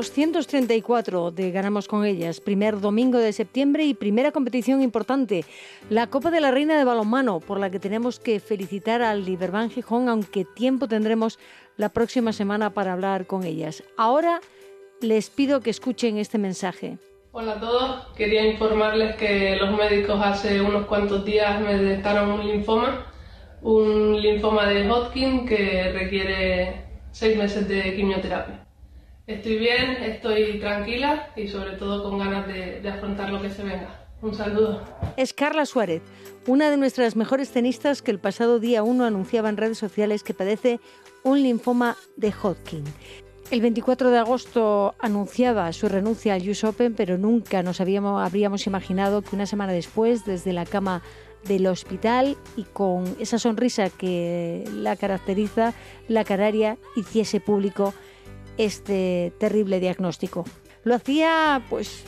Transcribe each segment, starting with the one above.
234 de Ganamos con ellas, primer domingo de septiembre y primera competición importante, la Copa de la Reina de Balonmano, por la que tenemos que felicitar al Liberban Gijón, aunque tiempo tendremos la próxima semana para hablar con ellas. Ahora les pido que escuchen este mensaje. Hola a todos, quería informarles que los médicos hace unos cuantos días me detectaron un linfoma, un linfoma de Hodgkin que requiere seis meses de quimioterapia. Estoy bien, estoy tranquila y sobre todo con ganas de, afrontar lo que se venga. Un saludo. Es Carla Suárez, una de nuestras mejores tenistas que el pasado día 1 anunciaba en redes sociales que padece un linfoma de Hodgkin. El 24 de agosto anunciaba su renuncia al US Open, pero nunca nos habíamos, habríamos imaginado que una semana después, desde la cama del hospital y con esa sonrisa que la caracteriza, la canaria hiciese público este terrible diagnóstico. Lo hacía pues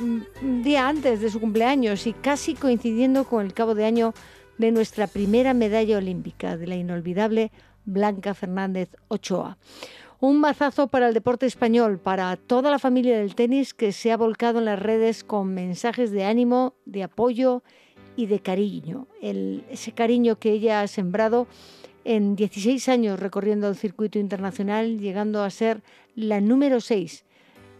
un día antes de su cumpleaños y casi coincidiendo con el cabo de año de nuestra primera medalla olímpica, de la inolvidable Blanca Fernández Ochoa. Un mazazo para el deporte español, para toda la familia del tenis que se ha volcado en las redes con mensajes de ánimo, de apoyo y de cariño. ese cariño que ella ha sembrado en 16 años recorriendo el circuito internacional, llegando a ser la número 6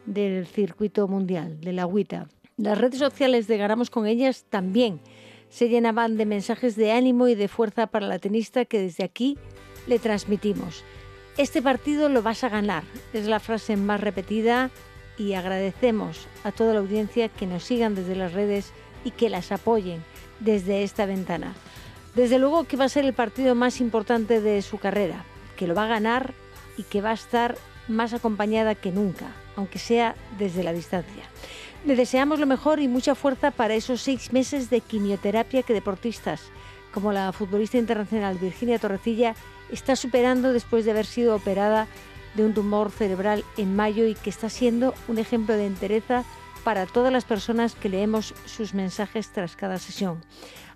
del circuito mundial, de la agüita. Las redes sociales de Ganamos con ellas también se llenaban de mensajes de ánimo y de fuerza para la tenista que desde aquí le transmitimos. Este partido lo vas a ganar, es la frase más repetida y agradecemos a toda la audiencia que nos sigan desde las redes y que las apoyen desde esta ventana. Desde luego que va a ser el partido más importante de su carrera, que lo va a ganar y que va a estar más acompañada que nunca, aunque sea desde la distancia. Le deseamos lo mejor y mucha fuerza para esos seis meses de quimioterapia que deportistas, como la futbolista internacional Virginia Torrecilla, está superando después de haber sido operada de un tumor cerebral en mayo y que está siendo un ejemplo de entereza para todas las personas que leemos sus mensajes tras cada sesión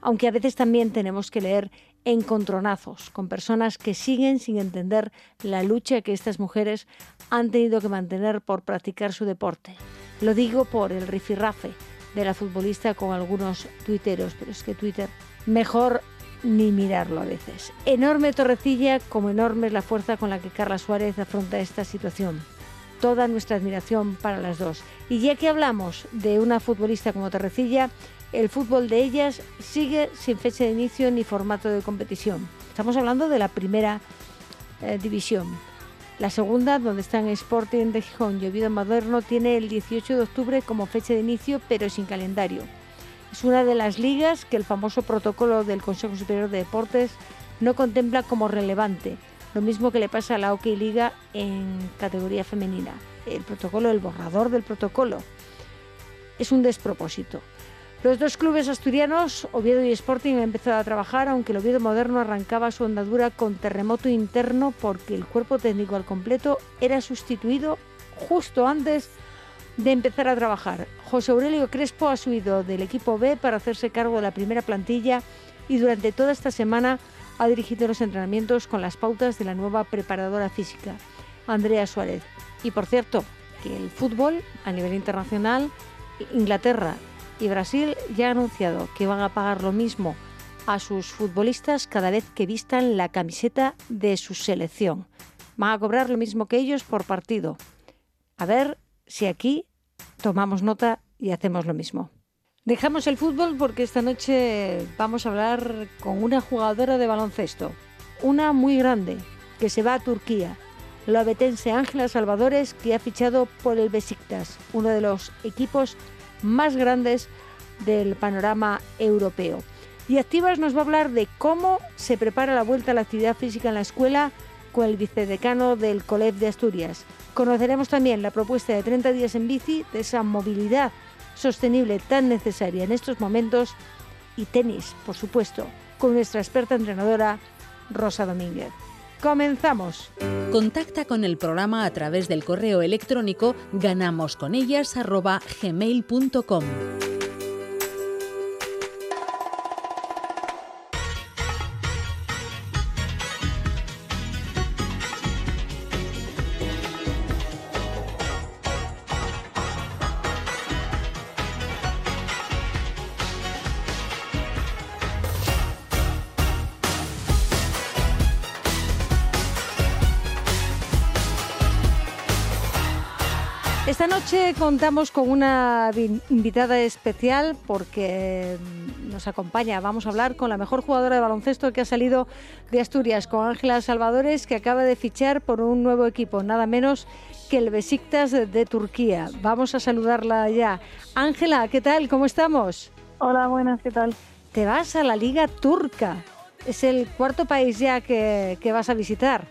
aunque a veces también tenemos que leer encontronazos con personas que siguen sin entender la lucha que estas mujeres han tenido que mantener por practicar su deporte. Lo digo por el rifirrafe de la futbolista con algunos tuiteros, pero es que Twitter mejor ni mirarlo a veces. Enorme Torrecilla, como enorme es la fuerza con la que Carla Suárez afronta esta situación. Toda nuestra admiración para las dos. Y ya que hablamos de una futbolista como Torrecilla, el fútbol de ellas sigue sin fecha de inicio ni formato de competición. Estamos hablando de la primera eh, división. La segunda, donde están Sporting de Gijón y Oviedo Moderno, tiene el 18 de octubre como fecha de inicio, pero sin calendario. Es una de las ligas que el famoso protocolo del Consejo Superior de Deportes no contempla como relevante, lo mismo que le pasa a la OK Liga en categoría femenina. El protocolo, el borrador del protocolo, es un despropósito. Los dos clubes asturianos, Oviedo y Sporting, han empezado a trabajar, aunque el Oviedo moderno arrancaba su andadura con terremoto interno porque el cuerpo técnico al completo era sustituido justo antes de empezar a trabajar. José Aurelio Crespo ha subido del equipo B para hacerse cargo de la primera plantilla y durante toda esta semana ha dirigido los entrenamientos con las pautas de la nueva preparadora física, Andrea Suárez. Y por cierto, que el fútbol a nivel internacional, Inglaterra y Brasil ya ha anunciado que van a pagar lo mismo a sus futbolistas cada vez que vistan la camiseta de su selección. Van a cobrar lo mismo que ellos por partido. A ver si aquí tomamos nota y hacemos lo mismo. Dejamos el fútbol porque esta noche vamos a hablar con una jugadora de baloncesto, una muy grande, que se va a Turquía, la abetense Ángela Salvadores, que ha fichado por el Besiktas, uno de los equipos más grandes del panorama europeo. Y Activas nos va a hablar de cómo se prepara la vuelta a la actividad física en la escuela con el vicedecano del COLEF de Asturias. Conoceremos también la propuesta de 30 días en bici, de esa movilidad sostenible tan necesaria en estos momentos, y tenis, por supuesto, con nuestra experta entrenadora Rosa Domínguez. Comenzamos. Contacta con el programa a través del correo electrónico ganamosconellas@gmail.com. noche contamos con una invitada especial porque nos acompaña. Vamos a hablar con la mejor jugadora de baloncesto que ha salido de Asturias, con Ángela Salvadores, que acaba de fichar por un nuevo equipo, nada menos que el Besiktas de Turquía. Vamos a saludarla ya. Ángela, ¿qué tal? ¿Cómo estamos? Hola, buenas, ¿qué tal? Te vas a la Liga Turca. Es el cuarto país ya que, que vas a visitar.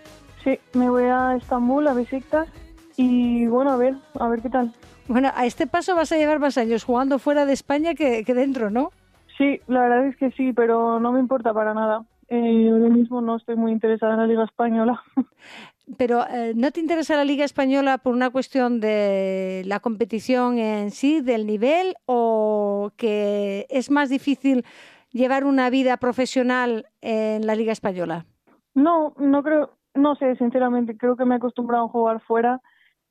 Sí, me voy a Estambul, a Besiktas y bueno, a ver, a ver qué tal. Bueno, a este paso vas a llevar más años jugando fuera de España que, dentro, ¿no? Sí, la verdad es que sí, pero no me importa para nada. Eh, ahora mismo no estoy muy interesada en la Liga Española. Pero eh, ¿no te interesa la Liga Española por una cuestión de la competición en sí, del nivel, o que es más difícil llevar una vida profesional en la Liga Española? No, no creo, no sé, sinceramente, creo que me he acostumbrado a jugar fuera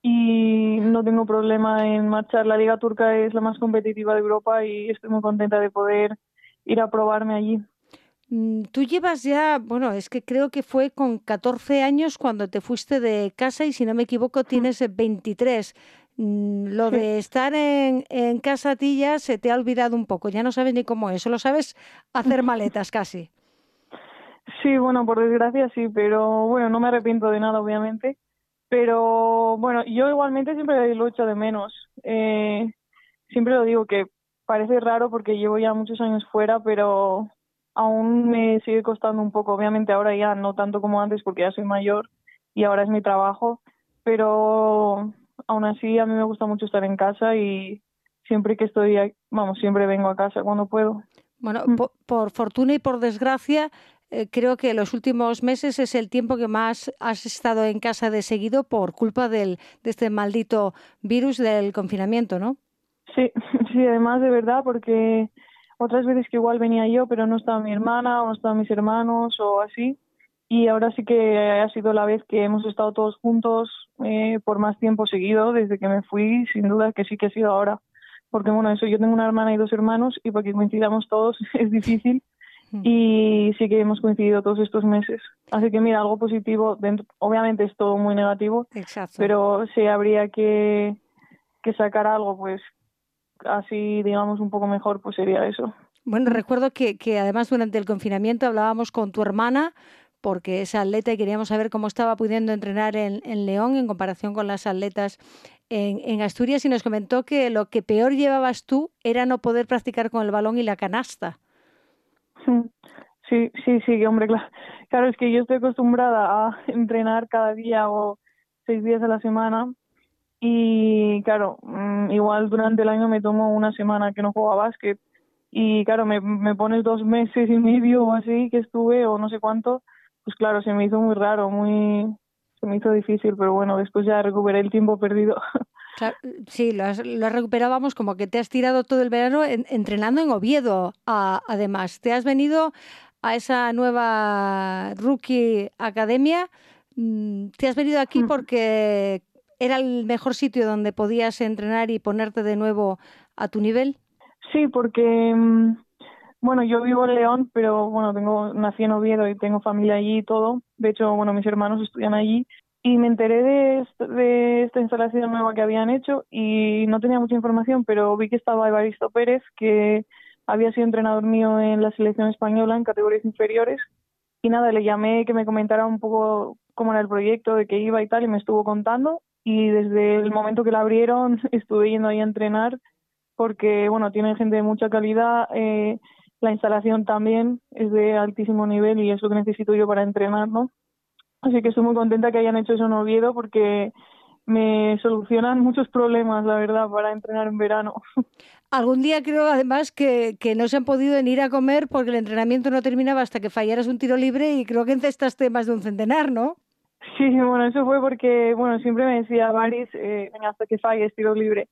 y no tengo problema en marchar. La Liga Turca es la más competitiva de Europa y estoy muy contenta de poder ir a probarme allí. Mm, tú llevas ya, bueno, es que creo que fue con 14 años cuando te fuiste de casa y si no me equivoco tienes 23. Mm, lo de estar en, en casa a ti ya se te ha olvidado un poco, ya no sabes ni cómo es, solo sabes hacer maletas casi. Sí, bueno, por desgracia sí, pero bueno, no me arrepiento de nada, obviamente. Pero bueno, yo igualmente siempre lo echo de menos. Eh, siempre lo digo que parece raro porque llevo ya muchos años fuera, pero aún me sigue costando un poco. Obviamente ahora ya no tanto como antes porque ya soy mayor y ahora es mi trabajo, pero aún así a mí me gusta mucho estar en casa y siempre que estoy, vamos, siempre vengo a casa cuando puedo. Bueno, mm. por, fortuna y por desgracia, eh, creo que los últimos meses es el tiempo que más has estado en casa de seguido por culpa del, de este maldito virus del confinamiento, ¿no? Sí, sí, además de verdad, porque otras veces que igual venía yo, pero no estaba mi hermana o no estaban mis hermanos o así. Y ahora sí que ha sido la vez que hemos estado todos juntos eh, por más tiempo seguido, desde que me fui, sin duda que sí que ha sido ahora. Porque bueno, eso, yo tengo una hermana y dos hermanos y para que coincidamos todos es difícil y sí que hemos coincidido todos estos meses. Así que mira, algo positivo, dentro, obviamente es todo muy negativo, pero si habría que, que sacar algo, pues así digamos un poco mejor, pues sería eso. Bueno, recuerdo que, que además durante el confinamiento hablábamos con tu hermana porque es atleta y queríamos saber cómo estaba pudiendo entrenar en, en León en comparación con las atletas en, en, Asturias y nos comentó que lo que peor llevabas tú era no poder practicar con el balón y la canasta. Sí, sí, sí, hombre, claro. Es que yo estoy acostumbrada a entrenar cada día o seis días a la semana y claro, mm, igual durante el año me tomo una semana que no juego a básquet y claro, me, me pones dos meses y medio o así que estuve o no sé cuánto, pues claro, se me hizo muy raro, muy, se me hizo difícil, pero bueno, después ya recuperé el tiempo perdido. sí, lo, has, lo recuperábamos como que te has tirado todo el verano entrenando en Oviedo, además. Te has venido a esa nueva Rookie Academia. Mm, te has venido aquí porque era el mejor sitio donde podías entrenar y ponerte de nuevo a tu nivel. Sí, porque mm, bueno, yo vivo en León, pero bueno, tengo nací en Oviedo y tengo familia allí y todo. De hecho, bueno, mis hermanos estudian allí y me enteré de, de, esta instalación nueva que habían hecho y no tenía mucha información, pero vi que estaba Evaristo Pérez, que había sido entrenador mío en la selección española en categorías inferiores. Y nada, le llamé que me comentara un poco cómo era el proyecto, de qué iba y tal, y me estuvo contando. Y desde el momento que la abrieron estuve yendo ahí a entrenar porque, bueno, tienen gente de mucha calidad. Eh, la instalación también es de altísimo nivel y es lo que necesito yo para entrenar, ¿no? Así que estoy muy contenta que hayan hecho eso en Oviedo porque me solucionan muchos problemas, la verdad, para entrenar en verano. Algún día creo además que, que no se han podido ir a comer porque el entrenamiento no terminaba hasta que fallaras un tiro libre y creo que encestaste más de un centenar, ¿no? Sí, bueno, eso fue porque, bueno, siempre me decía Baris, eh, hasta que falles tiro libre.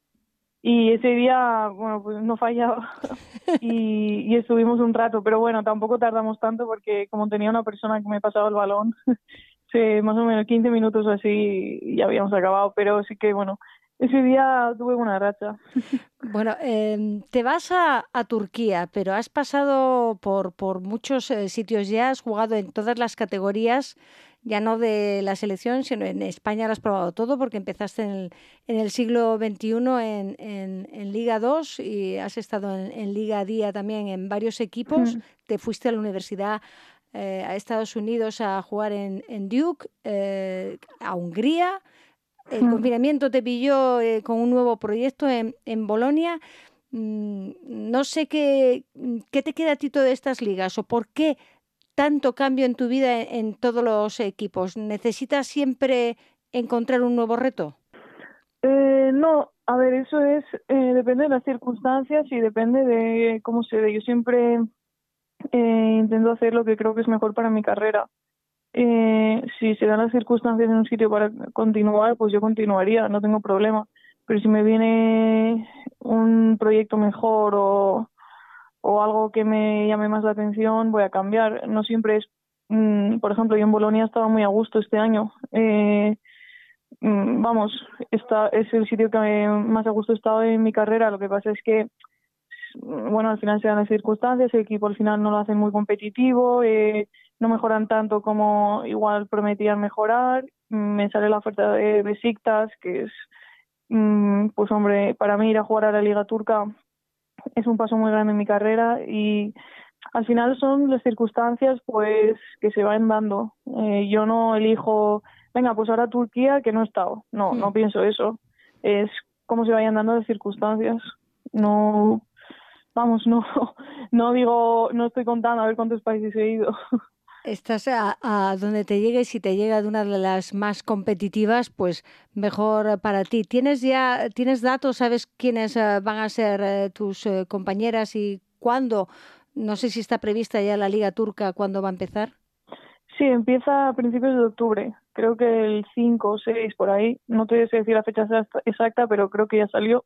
Y ese día, bueno, pues no fallaba y, y estuvimos un rato, pero bueno, tampoco tardamos tanto porque como tenía una persona que me pasaba el balón, sí, más o menos 15 minutos así y ya habíamos acabado, pero sí que, bueno, ese día tuve una racha. Bueno, eh, te vas a, a, Turquía, pero has pasado por, por muchos eh, sitios ya, has jugado en todas las categorías, ya no de la selección, sino en España lo has probado todo, porque empezaste en el, en el siglo XXI en, en, en, Liga 2 y has estado en, en, Liga Día también en varios equipos, mm. te fuiste a la universidad eh, a Estados Unidos a jugar en, en Duke, eh, a Hungría. El mm. confinamiento te pilló eh, con un nuevo proyecto en, en Bolonia. Mm, no sé qué, qué te queda a ti de estas ligas o por qué tanto cambio en tu vida en, en todos los equipos. ¿Necesitas siempre encontrar un nuevo reto? Eh, no, a ver, eso es, eh, depende de las circunstancias y depende de cómo se ve. Yo siempre eh, intento hacer lo que creo que es mejor para mi carrera. Eh, si se dan las circunstancias en un sitio para continuar, pues yo continuaría, no tengo problema. Pero si me viene un proyecto mejor o, o algo que me llame más la atención, voy a cambiar. No siempre es, mm, por ejemplo, yo en Bolonia estaba muy a gusto este año. Eh, mm, vamos, esta es el sitio que más a gusto he estado en mi carrera. Lo que pasa es que bueno, al final se dan las circunstancias, el equipo al final no lo hacen muy competitivo, eh, no mejoran tanto como igual prometían mejorar. Me sale la oferta de Besiktas, que es, mm, pues hombre, para mí ir a jugar a la Liga Turca es un paso muy grande en mi carrera y al final son las circunstancias pues que se van dando. Eh, yo no elijo, venga, pues ahora Turquía que no he estado. No, no pienso eso. Es cómo se vayan dando las circunstancias. No vamos, no, no digo, no estoy contando a ver cuántos países he ido. Estás a, a, donde te llegue y si te llega de una de las más competitivas, pues mejor para ti. ¿Tienes ya, tienes datos, sabes quiénes uh, van a ser uh, tus uh, compañeras y cuándo? No sé si está prevista ya la Liga Turca, ¿cuándo va a empezar? Sí, empieza a principios de octubre, creo que el 5 o 6 por ahí. No te sé decir la fecha exacta, pero creo que ya salió.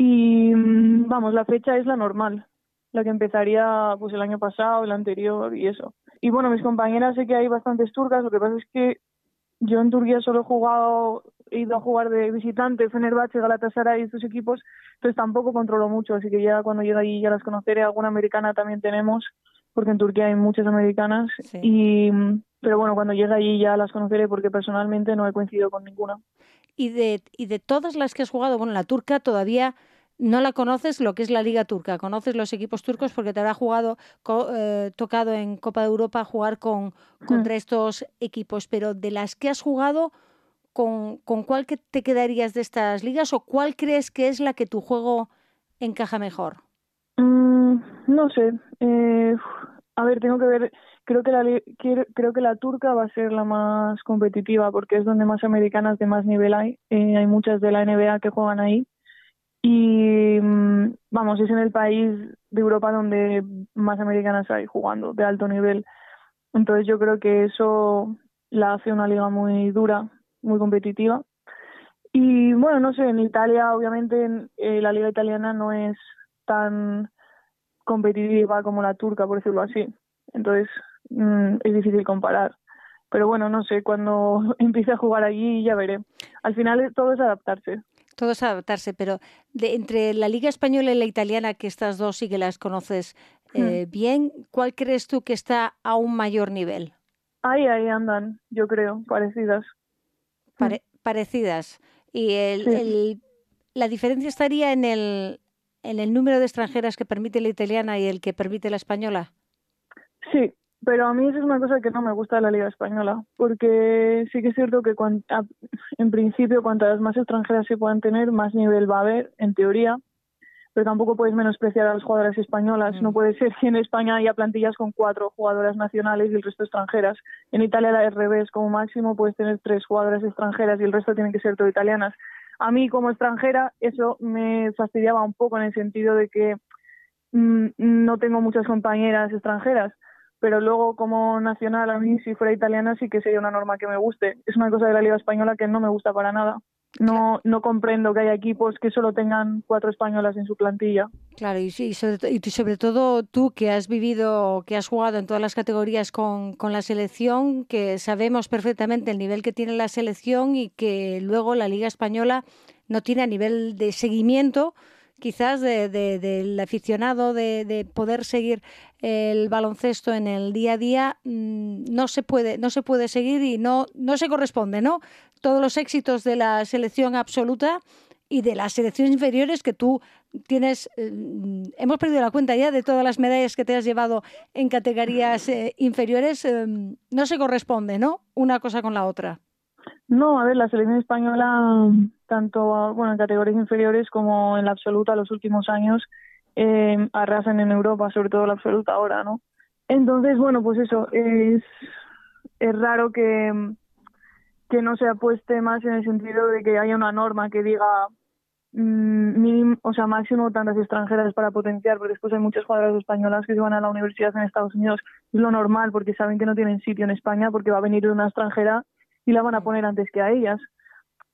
Y mm, vamos, la fecha es la normal, la que empezaría pues el año pasado, el anterior y eso. Y bueno, mis compañeras sé que hay bastantes turcas, lo que pasa es que yo en Turquía solo he jugado, he ido a jugar de visitante, Fenerbahce, Galatasaray y estos equipos, entonces tampoco controlo mucho, así que ya cuando llegue allí ya las conoceré, alguna americana también tenemos, porque en Turquía hay muchas americanas, sí. y pero bueno, cuando llegue allí ya las conoceré porque personalmente no he coincidido con ninguna. Y de, y de todas las que has jugado, bueno, la turca todavía no la conoces lo que es la Liga Turca, conoces los equipos turcos porque te habrá jugado, eh, tocado en Copa de Europa jugar con, contra mm. estos equipos, pero de las que has jugado, ¿con, ¿con cuál que te quedarías de estas ligas o cuál crees que es la que tu juego encaja mejor? Mm, no sé. Eh, a ver, tengo que ver. Creo que la creo que la turca va a ser la más competitiva porque es donde más americanas de más nivel hay. Eh, hay muchas de la NBA que juegan ahí y mm, vamos, es en el país de Europa donde más americanas hay jugando de alto nivel. Entonces yo creo que eso la hace una liga muy dura, muy competitiva. Y bueno, no sé, en Italia obviamente eh, la liga italiana no es tan competitiva como la turca, por decirlo así. Entonces mm, es difícil comparar. Pero bueno, no sé, cuando empiece a jugar allí ya veré. Al final todo es adaptarse. Todo es adaptarse, pero de, entre la Liga Española y la Italiana, que estas dos sí que las conoces eh, hmm. bien, ¿cuál crees tú que está a un mayor nivel? Ahí, ahí andan, yo creo, parecidas. Pare parecidas. ¿Y el, sí. el, la diferencia estaría en el, en el número de extranjeras que permite la italiana y el que permite la española? Sí, pero a mí eso es una cosa que no me gusta de la Liga Española, porque sí que es cierto que en principio cuantas más extranjeras se puedan tener, más nivel va a haber, en teoría, pero tampoco puedes menospreciar a las jugadoras españolas. No mm. puede ser que en España haya plantillas con cuatro jugadoras nacionales y el resto extranjeras. En Italia la al revés, como máximo puedes tener tres jugadoras extranjeras y el resto tienen que ser todo italianas. A mí como extranjera eso me fastidiaba un poco en el sentido de que mm, no tengo muchas compañeras extranjeras pero luego como nacional a mí si fuera italiana sí que sería una norma que me guste. Es una cosa de la Liga Española que no me gusta para nada. No, no comprendo que haya equipos que solo tengan cuatro españolas en su plantilla. Claro, y, sí, sobre, y sobre todo tú que has vivido, que has jugado en todas las categorías con, con la selección, que sabemos perfectamente el nivel que tiene la selección y que luego la Liga Española no tiene a nivel de seguimiento quizás de, del aficionado de, poder seguir el baloncesto en el día a día mm, no se puede no se puede seguir y no no se corresponde no todos los éxitos de la selección absoluta y de las selecciones inferiores que tú tienes eh, hemos perdido la cuenta ya de todas las medallas que te has llevado en categorías eh, inferiores eh, no se corresponde no una cosa con la otra no a ver la selección española tanto bueno en categorías inferiores como en la absoluta los últimos años eh, arrasan en Europa, sobre todo la absoluta ahora, ¿no? Entonces, bueno, pues eso, es, es raro que, que no se apueste más en el sentido de que haya una norma que diga mm, o sea, máximo tantas extranjeras para potenciar, porque después hay muchas jugadoras españolas que se van a la universidad en Estados Unidos. Es lo normal, porque saben que no tienen sitio en España, porque va a venir una extranjera y la van a poner antes que a ellas.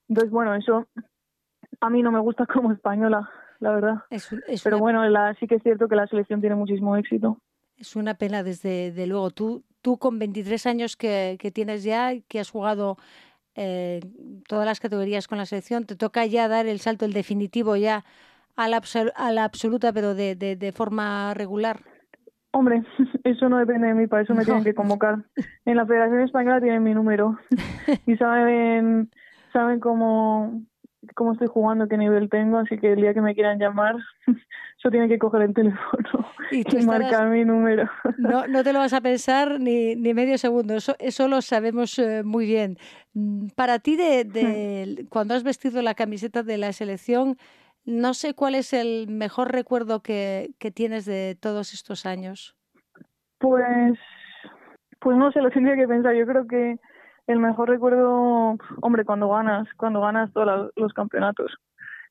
Entonces, bueno, eso a mí no me gusta como española, la verdad. Pero bueno, la, sí que es cierto que la selección tiene muchísimo éxito. Es una pena, desde de luego. Tú, tú con 23 años que, que tienes ya, que has jugado eh, todas las categorías con la selección, te toca ya dar el salto, el definitivo ya a la, a la absoluta, pero de, de, de forma regular. Hombre, eso no depende de mí, para eso me tienen que convocar. En la Federación Española tienen mi número y saben, saben cómo, cómo estoy jugando, qué nivel tengo, así que el día que me quieran llamar, yo tiene que coger el teléfono y, marcar mi número. No, no te lo vas a pensar ni, ni medio segundo, eso, eso lo sabemos eh, muy bien. Mm, para ti, de, de, cuando has vestido la camiseta de la selección, no sé cuál es el mejor recuerdo que, que tienes de todos estos años. Pues, pues no sé, lo tendría que pensar. Yo creo que el mejor recuerdo, hombre, cuando ganas, cuando ganas todos los campeonatos,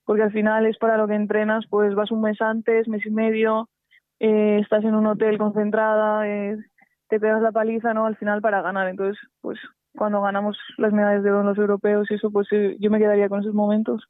porque al final es para lo que entrenas, pues vas un mes antes, mes y medio, eh, estás en un hotel concentrada, eh, te pegas la paliza, ¿no? Al final para ganar, entonces, pues cuando ganamos las medallas de oro en los europeos y eso, pues eh, yo me quedaría con esos momentos.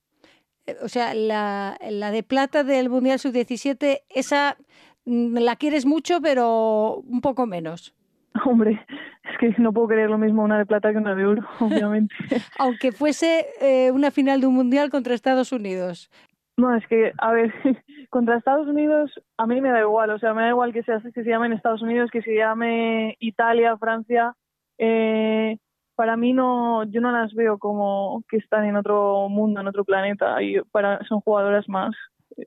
O sea, la, la de plata del Mundial Sub-17, esa mm, la quieres mucho, pero un poco menos. Hombre, es que no puedo creer lo mismo una de plata que una de oro, obviamente. Aunque fuese eh, una final de un mundial contra Estados Unidos. No, es que, a ver, contra Estados Unidos a mí me da igual, o sea, me da igual que, sea, que se llame en Estados Unidos, que se llame Italia, Francia. Eh, para mí no, yo no las veo como que están en otro mundo, en otro planeta, y para, son jugadoras más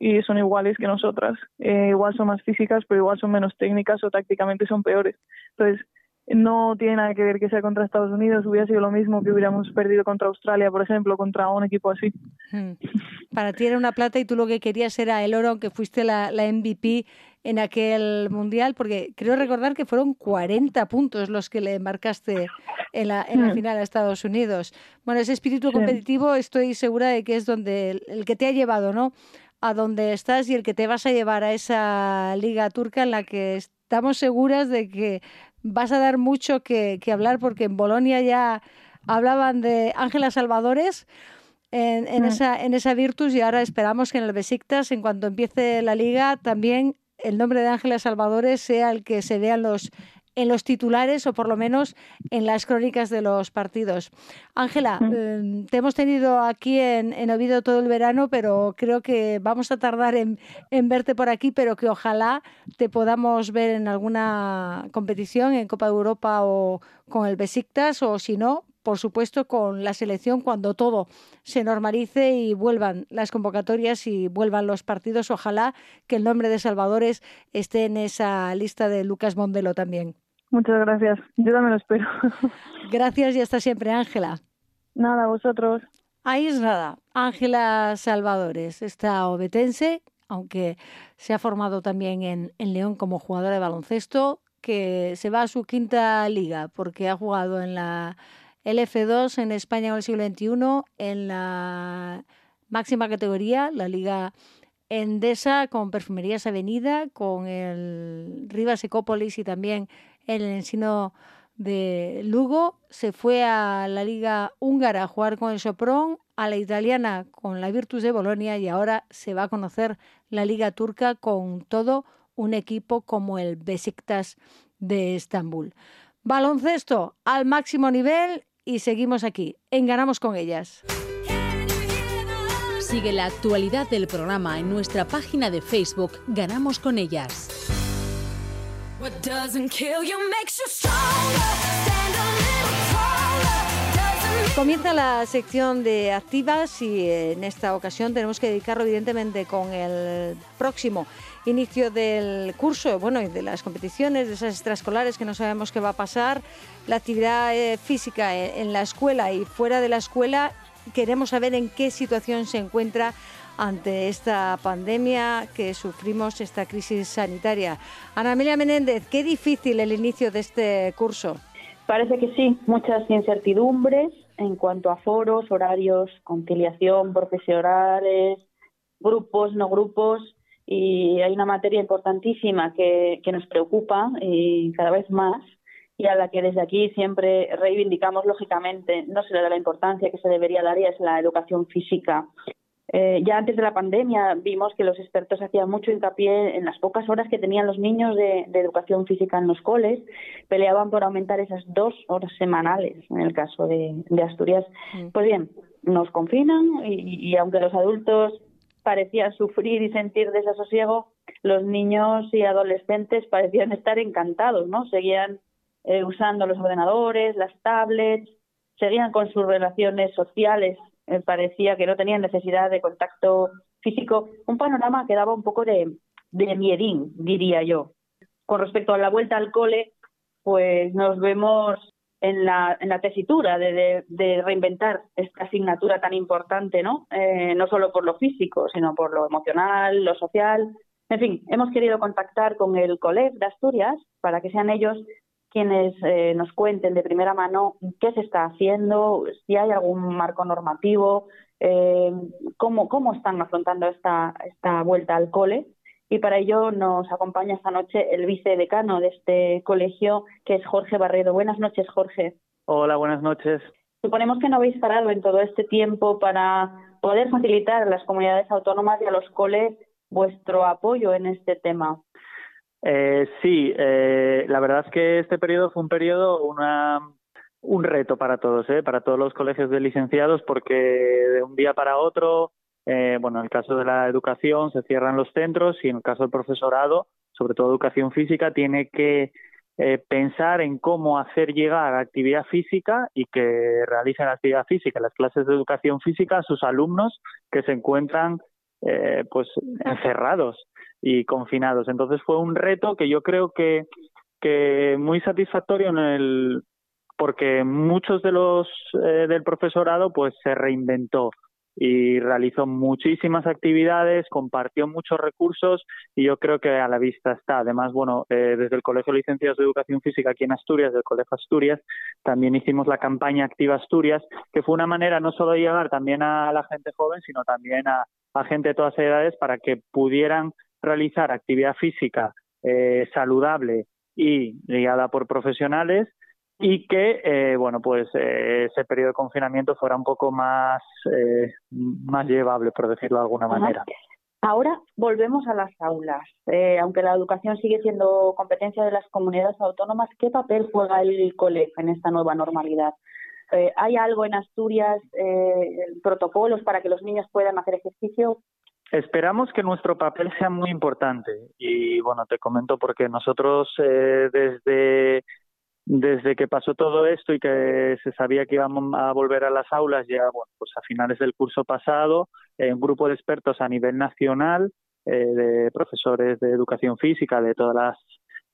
y son iguales que nosotras. Eh, igual son más físicas, pero igual son menos técnicas o tácticamente son peores. Entonces, no tiene nada que ver que sea contra Estados Unidos, hubiera sido lo mismo que hubiéramos perdido contra Australia, por ejemplo, contra un equipo así. Hmm. Para ti era una plata y tú lo que querías era el oro, aunque fuiste la, la MVP en aquel mundial, porque creo recordar que fueron 40 puntos los que le marcaste en la, en la hmm. final a Estados Unidos. Bueno, ese espíritu competitivo estoy segura de que es donde el que te ha llevado, ¿no? a donde estás y el que te vas a llevar a esa liga turca en la que estamos seguras de que vas a dar mucho que, hablar porque en Bolonia ya hablaban de Ángela Salvadores en, en, mm. esa, en esa Virtus y ahora esperamos que en el Besiktas, en cuanto empiece la liga, también el nombre de Ángela Salvadores sea el que se vean los en los titulares o por lo menos en las crónicas de los partidos. Ángela, em, te hemos tenido aquí en, en, Oviedo todo el verano, pero creo que vamos a tardar en, en, verte por aquí, pero que ojalá te podamos ver en alguna competición, en Copa de Europa o con el Besiktas, o si no, por supuesto, con la selección cuando todo se normalice y vuelvan las convocatorias y vuelvan los partidos. Ojalá que el nombre de Salvadores esté en esa lista de Lucas Mondelo también. Muchas gracias. Yo también lo espero. Gracias y hasta siempre, Ángela. Nada, vosotros. Ahí es nada. Ángela Salvadores, esta obetense, aunque se ha formado también en, en León como jugadora de baloncesto, que se va a su quinta liga porque ha jugado en la LF2 en España en el siglo XXI, en la máxima categoría, la Liga Endesa con Perfumerías Avenida, con el Rivas Ecópolis y también el Ensino de Lugo. Se fue a la Liga Húngara a jugar con el Sopron, a la italiana con la Virtus de Bolonia y ahora se va a conocer la Liga Turca con todo un equipo como el Besiktas de Estambul. Baloncesto al máximo nivel y seguimos aquí, en Ganamos con ellas. Sigue la actualidad del programa en nuestra página de Facebook Ganamos con ellas. Comienza la sección de activas y en esta ocasión tenemos que dedicarlo evidentemente con el próximo inicio del curso, bueno, de las competiciones, de esas extraescolares que no sabemos qué va a pasar, la actividad eh, física en la escuela y fuera de la escuela, queremos saber en qué situación se encuentra ante esta pandemia que sufrimos, esta crisis sanitaria. Ana Amelia Menéndez, qué difícil el inicio de este curso. Parece que sí, muchas incertidumbres en cuanto a foros, horarios, conciliación, profesionales, grupos, no grupos, y hay una materia importantísima que, nos preocupa y cada vez más y a la que desde aquí siempre reivindicamos lógicamente no se le da la importancia que se debería dar y es la educación física. Eh, ya antes de la pandemia vimos que los expertos hacían mucho hincapié en las pocas horas que tenían los niños de, educación física en los coles, peleaban por aumentar esas dos horas semanales en el caso de, Asturias. Mm. Pues bien, nos confinan y, y aunque los adultos parecían sufrir y sentir desasosiego, los niños y adolescentes parecían estar encantados, ¿no? Seguían eh, usando los ordenadores, las tablets, seguían con sus relaciones sociales, eh, parecía que no tenían necesidad de contacto físico, un panorama que daba un poco de, de miedín, diría yo. Con respecto a la vuelta al cole, pues nos vemos en la, en la tesitura de, de, reinventar esta asignatura tan importante, ¿no? Eh, no solo por lo físico, sino por lo emocional, lo social. En fin, hemos querido contactar con el COLEF de Asturias para que sean ellos quienes eh, nos cuenten de primera mano qué se está haciendo, si hay algún marco normativo, eh, cómo, cómo están afrontando esta, esta vuelta al cole y para ello nos acompaña esta noche el vicedecano de este colegio, que es Jorge Barredo. Buenas noches, Jorge. Hola, buenas noches. Suponemos que no habéis parado en todo este tiempo para poder facilitar a las comunidades autónomas y a los coles vuestro apoyo en este tema. Eh, sí, eh, la verdad es que este periodo fue un periodo, una, un reto para todos, ¿eh? para todos los colegios de licenciados, porque de un día para otro eh, bueno, en el caso de la educación se cierran los centros y en el caso del profesorado, sobre todo educación física, tiene que eh, pensar en cómo hacer llegar actividad física y que realicen actividad física, las clases de educación física a sus alumnos que se encuentran eh, pues encerrados y confinados. Entonces fue un reto que yo creo que, que muy satisfactorio en el porque muchos de los del profesorado pues se reinventó y realizó muchísimas actividades, compartió muchos recursos y yo creo que a la vista está. Además, bueno, eh, desde el Colegio de Licenciados de Educación Física aquí en Asturias, del Colegio Asturias, también hicimos la campaña Activa Asturias, que fue una manera no solo de llegar también a la gente joven, sino también a, gente de todas edades para que pudieran realizar actividad física eh, saludable y guiada por profesionales y que eh, bueno pues eh, ese periodo de confinamiento fuera un poco más eh, más llevable por decirlo de alguna manera. Ahora volvemos a las aulas. Aunque la educación sigue siendo competencia de las comunidades autónomas qué papel juega el COLEF en esta nueva normalidad hay algo en Asturias protocolos para que los niños puedan hacer ejercicio Esperamos que nuestro papel sea muy importante y bueno, te comento porque nosotros desde desde que pasó todo esto y que se sabía que íbamos a volver a las aulas ya bueno pues a finales del curso pasado eh, un grupo de expertos a nivel nacional eh, de profesores de educación física de todas las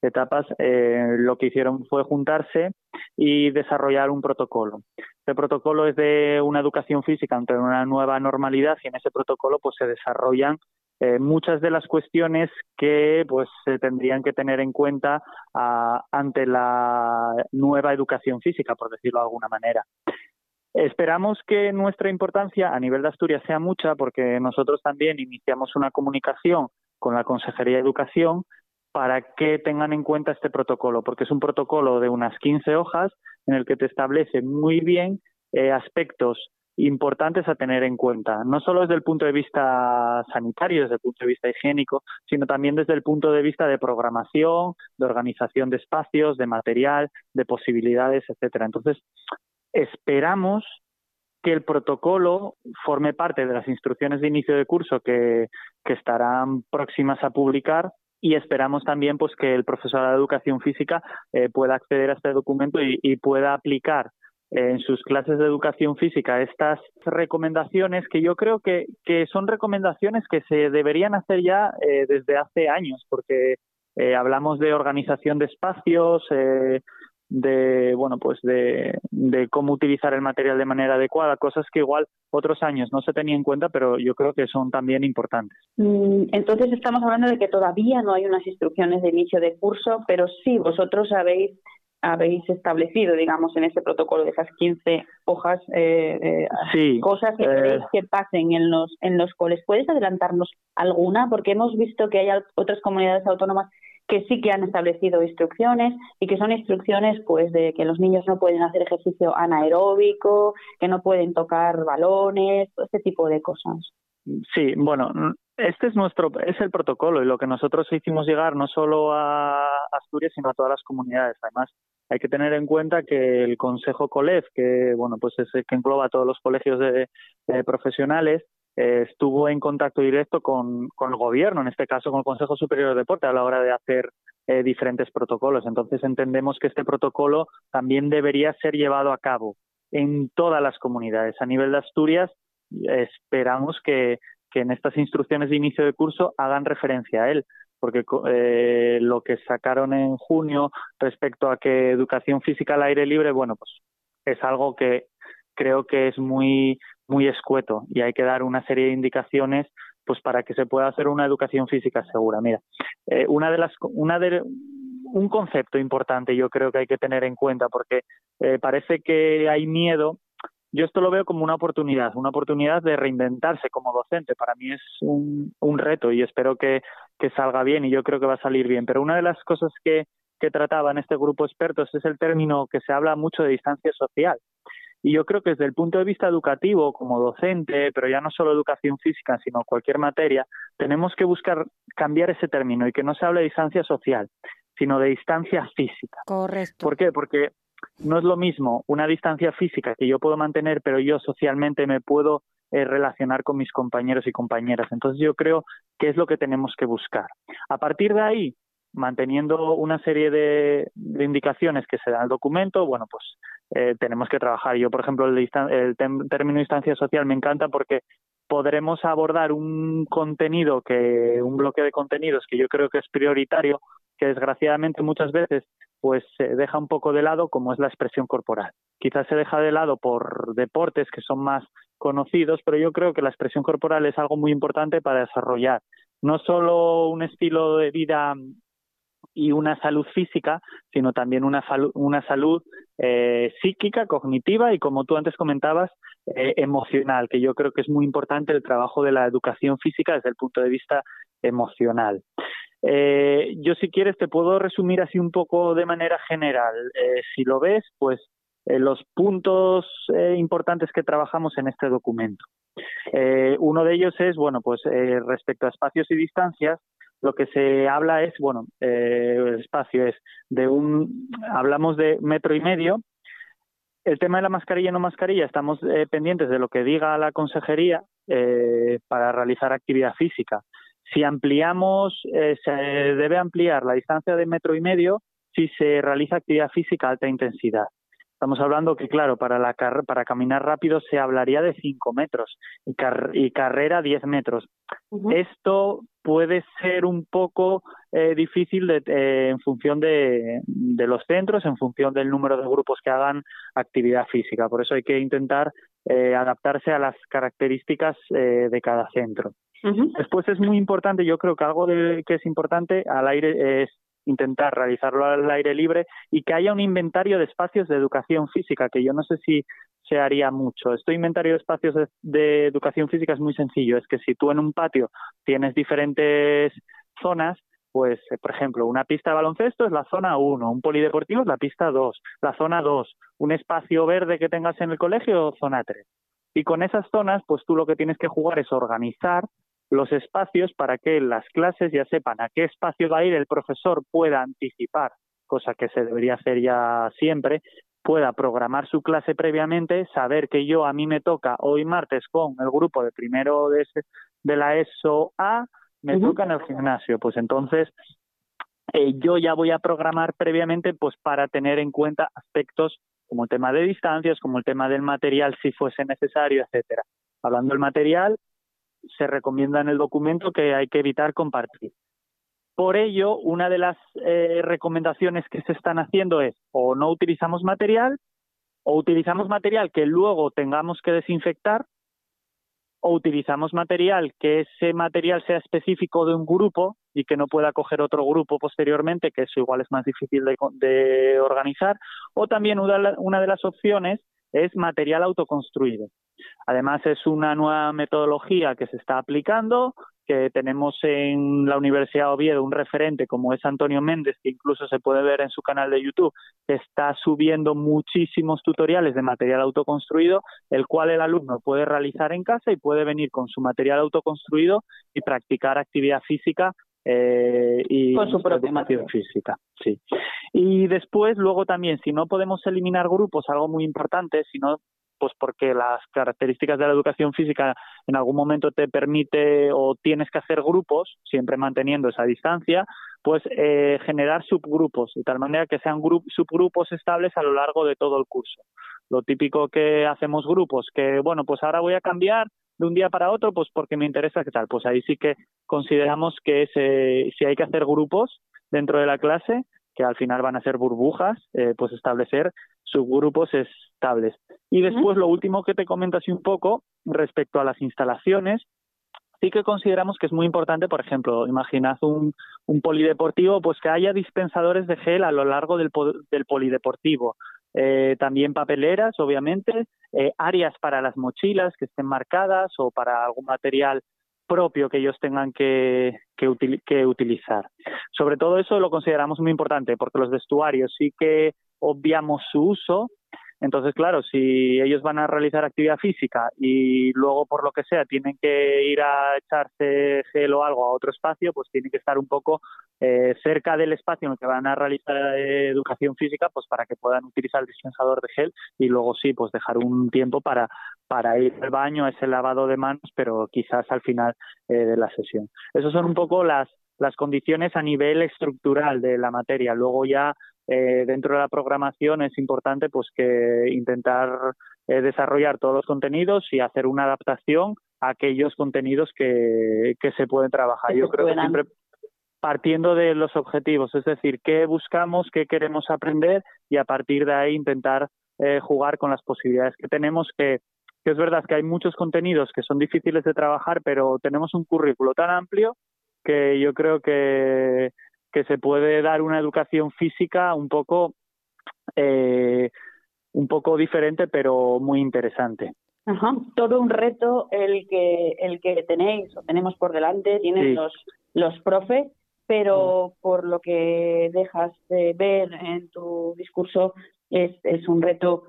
etapas eh, lo que hicieron fue juntarse y desarrollar un protocolo. Este protocolo es de una educación física ante una nueva normalidad y en ese protocolo pues se desarrollan eh, muchas de las cuestiones que pues se tendrían que tener en cuenta ah, ante la nueva educación física, por decirlo de alguna manera. Esperamos que nuestra importancia a nivel de Asturias sea mucha porque nosotros también iniciamos una comunicación con la Consejería de Educación para que tengan en cuenta este protocolo, porque es un protocolo de unas 15 hojas en el que te establece muy bien eh, aspectos importantes a tener en cuenta, no solo desde el punto de vista sanitario, desde el punto de vista higiénico, sino también desde el punto de vista de programación, de organización de espacios, de material, de posibilidades, etcétera. Entonces, esperamos que el protocolo forme parte de las instrucciones de inicio de curso que, estarán próximas a publicar y esperamos también pues que el profesor de educación física eh, pueda acceder a este documento y pueda aplicar en sus clases de educación física estas recomendaciones que yo creo que, que son recomendaciones que se deberían hacer ya eh, desde hace años, porque eh, hablamos de organización de espacios, eh, de bueno pues de, de, cómo utilizar el material de manera adecuada, cosas que igual otros años no se tenían en cuenta, pero yo creo que son también importantes. Mm, entonces estamos hablando de que todavía no hay unas instrucciones de inicio de curso, pero sí vosotros habéis habéis establecido, digamos, en ese protocolo de esas 15 hojas, eh, eh, cosas que queréis eh. que pasen en los, en los coles. ¿Puedes adelantarnos alguna? Porque hemos visto que hay otras comunidades autónomas que sí que han establecido instrucciones y que son instrucciones pues de que los niños no pueden hacer ejercicio anaeróbico, que no pueden tocar balones, este tipo de cosas. Sí, bueno, este es nuestro es el protocolo y lo que nosotros hicimos llegar no solo a Asturias sino a todas las comunidades. Además, hay que tener en cuenta que el Consejo COLEF, que bueno, pues es el que engloba a todos los colegios de, profesionales, eh, estuvo en contacto directo con, el gobierno, en este caso con el Consejo Superior de Deporte, a la hora de hacer eh, diferentes protocolos. Entonces entendemos que este protocolo también debería ser llevado a cabo en todas las comunidades. A nivel de Asturias, esperamos que en estas instrucciones de inicio de curso hagan referencia a él porque eh, lo que sacaron en junio respecto a que educación física al aire libre, bueno, pues es algo que creo que es muy muy escueto y hay que dar una serie de indicaciones pues para que se pueda hacer una educación física segura. Mira, eh, una de las una de un concepto importante yo creo que hay que tener en cuenta porque eh, parece que hay miedo yo esto lo veo como una oportunidad, una oportunidad de reinventarse como docente. Para mí es un, reto y espero que, salga bien y yo creo que va a salir bien. Pero una de las cosas que, que trataba en este grupo de expertos es el término que se habla mucho de distancia social. Y yo creo que desde el punto de vista educativo, como docente, pero ya no solo educación física, sino cualquier materia, tenemos que buscar cambiar ese término y que no se hable de distancia social, sino de distancia física. Correcto. ¿Por qué? Porque no es lo mismo una distancia física que yo puedo mantener, pero yo socialmente me puedo eh, relacionar con mis compañeros y compañeras. Entonces yo creo que es lo que tenemos que buscar. A partir de ahí, manteniendo una serie de, indicaciones que se dan al documento, bueno, pues eh, tenemos que trabajar. Yo, por ejemplo, el, el término distancia social me encanta porque podremos abordar un contenido que un bloque de contenidos que yo creo que es prioritario que desgraciadamente muchas veces pues se deja un poco de lado como es la expresión corporal. Quizás se deja de lado por deportes que son más conocidos, pero yo creo que la expresión corporal es algo muy importante para desarrollar no solo un estilo de vida y una salud física, sino también una, una salud eh, psíquica, cognitiva y, como tú antes comentabas, eh, emocional, que yo creo que es muy importante el trabajo de la educación física desde el punto de vista emocional. Eh, yo si quieres te puedo resumir así un poco de manera general. Si lo ves, pues los puntos importantes que trabajamos en este documento. uno de ellos es, bueno, pues respecto a espacios y distancias, lo que se habla es, bueno, el espacio es de un, hablamos de metro y medio. El tema de la mascarilla y no mascarilla, estamos pendientes de lo que diga la consejería para realizar actividad física. Si ampliamos, eh, se debe ampliar la distancia de metro y medio si se realiza actividad física a alta intensidad. Estamos hablando que, claro, para, la para caminar rápido se hablaría de 5 metros y, y, carrera 10 metros. Esto puede ser un poco eh, difícil eh, en función de, de, los centros, en función del número de grupos que hagan actividad física. Por eso hay que intentar adaptarse a las características de cada centro. Después es muy importante, yo creo que algo de, que es importante al aire es intentar realizarlo al aire libre y que haya un inventario de espacios de educación física, que yo no sé si se haría mucho. Este inventario de espacios de, educación física es muy sencillo, es que si tú en un patio tienes diferentes zonas, pues, eh, por ejemplo, una pista de baloncesto es la zona 1, un polideportivo es la pista 2, la zona 2, un espacio verde que tengas en el colegio, zona 3. Y con esas zonas, pues tú lo que tienes que jugar es organizar los espacios para que las clases ya sepan a qué espacio va a ir el profesor pueda anticipar, cosa que se debería hacer ya siempre, pueda programar su clase previamente, saber que yo a mí me toca hoy martes con el grupo de primero de, de la ESO A, me toca en el gimnasio, pues entonces eh, yo ya voy a programar previamente pues para tener en cuenta aspectos como el tema de distancias, como el tema del material si fuese necesario, etcétera. Hablando del material, se recomienda en el documento que hay que evitar compartir. Por ello, una de las eh, recomendaciones que se están haciendo es o no utilizamos material o utilizamos material que luego tengamos que desinfectar o utilizamos material que ese material sea específico de un grupo y que no pueda coger otro grupo posteriormente, que eso igual es más difícil de, organizar, o también una de las opciones es material autoconstruido. Además, es una nueva metodología que se está aplicando, que tenemos en la Universidad de Oviedo un referente como es Antonio Méndez, que incluso se puede ver en su canal de YouTube, que está subiendo muchísimos tutoriales de material autoconstruido, el cual el alumno puede realizar en casa y puede venir con su material autoconstruido y practicar actividad física eh, y con su propia física, sí. Y después, luego también, si no podemos eliminar grupos, algo muy importante, si no pues porque las características de la educación física en algún momento te permite o tienes que hacer grupos, siempre manteniendo esa distancia, pues eh, generar subgrupos, de tal manera que sean subgrupos estables a lo largo de todo el curso. Lo típico que hacemos grupos, que bueno, pues ahora voy a cambiar de un día para otro, pues porque me interesa qué tal, pues ahí sí que consideramos que si hay que hacer grupos dentro de la clase, que al final van a ser burbujas, eh, pues establecer subgrupos estables. Y después, lo último que te comento así un poco respecto a las instalaciones, sí que consideramos que es muy importante, por ejemplo, imaginad un, un polideportivo, pues que haya dispensadores de gel a lo largo del, del polideportivo. Eh, también papeleras, obviamente, eh, áreas para las mochilas que estén marcadas o para algún material propio que ellos tengan que, que, utilizar. Sobre todo eso lo consideramos muy importante porque los vestuarios sí que obviamos su uso, entonces, claro, si ellos van a realizar actividad física y luego, por lo que sea, tienen que ir a echarse gel o algo a otro espacio, pues tienen que estar un poco eh, cerca del espacio en el que van a realizar eh, educación física, pues para que puedan utilizar el dispensador de gel y luego sí, pues dejar un tiempo para, para ir al baño, ese lavado de manos, pero quizás al final eh, de la sesión. Esas son un poco las, las condiciones a nivel estructural de la materia. Luego ya eh, dentro de la programación es importante pues que intentar eh, desarrollar todos los contenidos y hacer una adaptación a aquellos contenidos que, que se pueden trabajar. Yo creo que siempre partiendo de los objetivos, es decir, qué buscamos, qué queremos aprender y a partir de ahí intentar eh, jugar con las posibilidades que tenemos, que, que es verdad que hay muchos contenidos que son difíciles de trabajar, pero tenemos un currículo tan amplio que yo creo que que se puede dar una educación física un poco eh, un poco diferente pero muy interesante. Ajá, todo un reto el que el que tenéis o tenemos por delante tienen los los profes pero mm. por lo que dejas de ver en tu discurso es, es un reto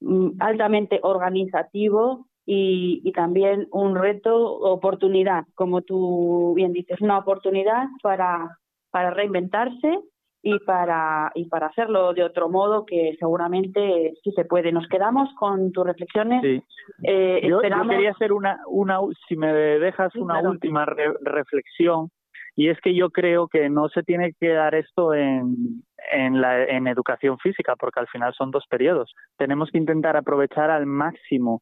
mm, altamente organizativo y, y, también un reto oportunidad como tú bien dices una oportunidad para para reinventarse y para y para hacerlo de otro modo que seguramente sí se puede. Nos quedamos con tus reflexiones. Sí. Eh, yo, quería hacer una una si me dejas una última reflexión y es que yo creo que no se tiene que dar esto en, en, educación física, porque al final son dos periodos. Tenemos que intentar aprovechar al máximo.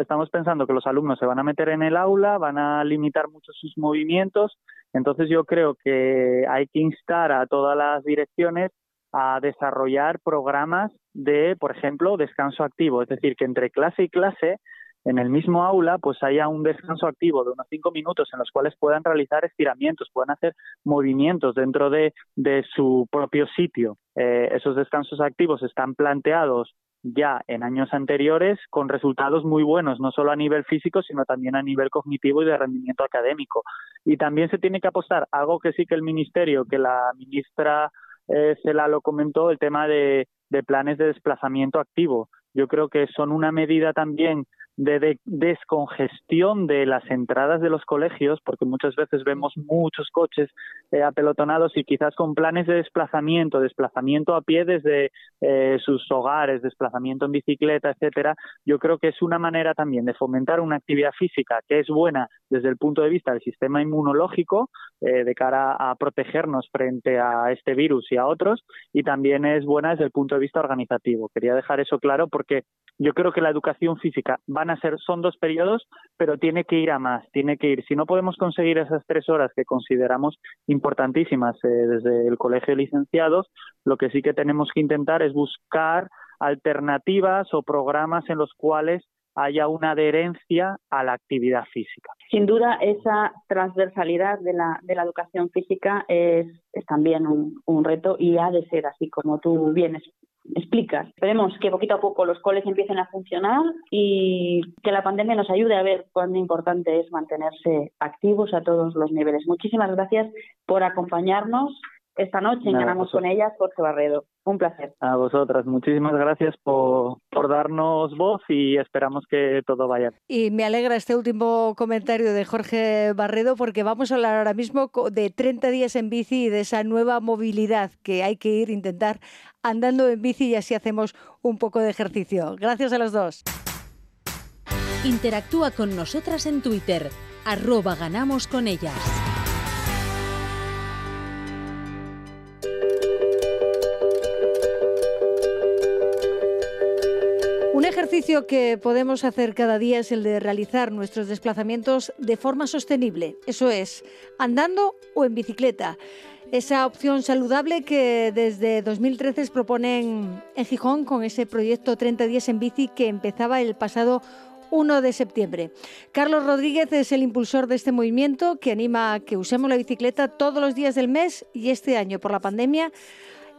Estamos pensando que los alumnos se van a meter en el aula, van a limitar mucho sus movimientos, entonces yo creo que hay que instar a todas las direcciones a desarrollar programas de, por ejemplo, descanso activo, es decir, que entre clase y clase en el mismo aula pues haya un descanso activo de unos cinco minutos en los cuales puedan realizar estiramientos, puedan hacer movimientos dentro de, su propio sitio. Eh, esos descansos activos están planteados ya en años anteriores con resultados muy buenos, no solo a nivel físico, sino también a nivel cognitivo y de rendimiento académico. Y también se tiene que apostar, algo que sí que el Ministerio, que la ministra eh, Cela lo comentó, el tema de planes de desplazamiento activo. Yo creo que son una medida también de, descongestión de las entradas de los colegios, porque muchas veces vemos muchos coches eh, apelotonados y quizás con planes de desplazamiento, desplazamiento a pie desde eh, sus hogares, desplazamiento en bicicleta, etcétera. Yo creo que es una manera también de fomentar una actividad física que es buena desde el punto de vista del sistema inmunológico, eh, de cara a protegernos frente a este virus y a otros, y también es buena desde el punto de vista organizativo. Quería dejar eso claro porque yo creo que la educación física van a ser, son dos periodos, pero tiene que ir a más, tiene que ir. Si no podemos conseguir esas tres horas que consideramos importantísimas eh, desde el colegio de licenciados, lo que sí que tenemos que intentar es buscar alternativas o programas en los cuales haya una adherencia a la actividad física. Sin duda, esa transversalidad de la, de la educación física es, también un, reto y ha de ser así como tú vienes explicas. Esperemos que poquito a poco los coles empiecen a funcionar y que la pandemia nos ayude a ver cuán importante es mantenerse activos a todos los niveles. Muchísimas gracias por acompañarnos esta noche en Ganamos con ellas, Jorge Barredo. Un placer. A vosotras, muchísimas gracias por, por, darnos voz y esperamos que todo vaya. Y me alegra este último comentario de Jorge Barredo porque vamos a hablar ahora mismo de 30 días en bici y de esa nueva movilidad que hay que ir intentar andando en bici y así hacemos un poco de ejercicio. Gracias a los dos. Interactúa con nosotras en Twitter, arroba ganamos con ellas. Ejercicio que podemos hacer cada día es el de realizar nuestros desplazamientos de forma sostenible, eso es, andando o en bicicleta esa opción saludable que desde 2013 proponen en Gijón con ese proyecto 30 días en bici que empezaba el pasado 1 de septiembre. Carlos Rodríguez es el impulsor de este movimiento que anima a que usemos la bicicleta todos los días del mes y este año por la pandemia.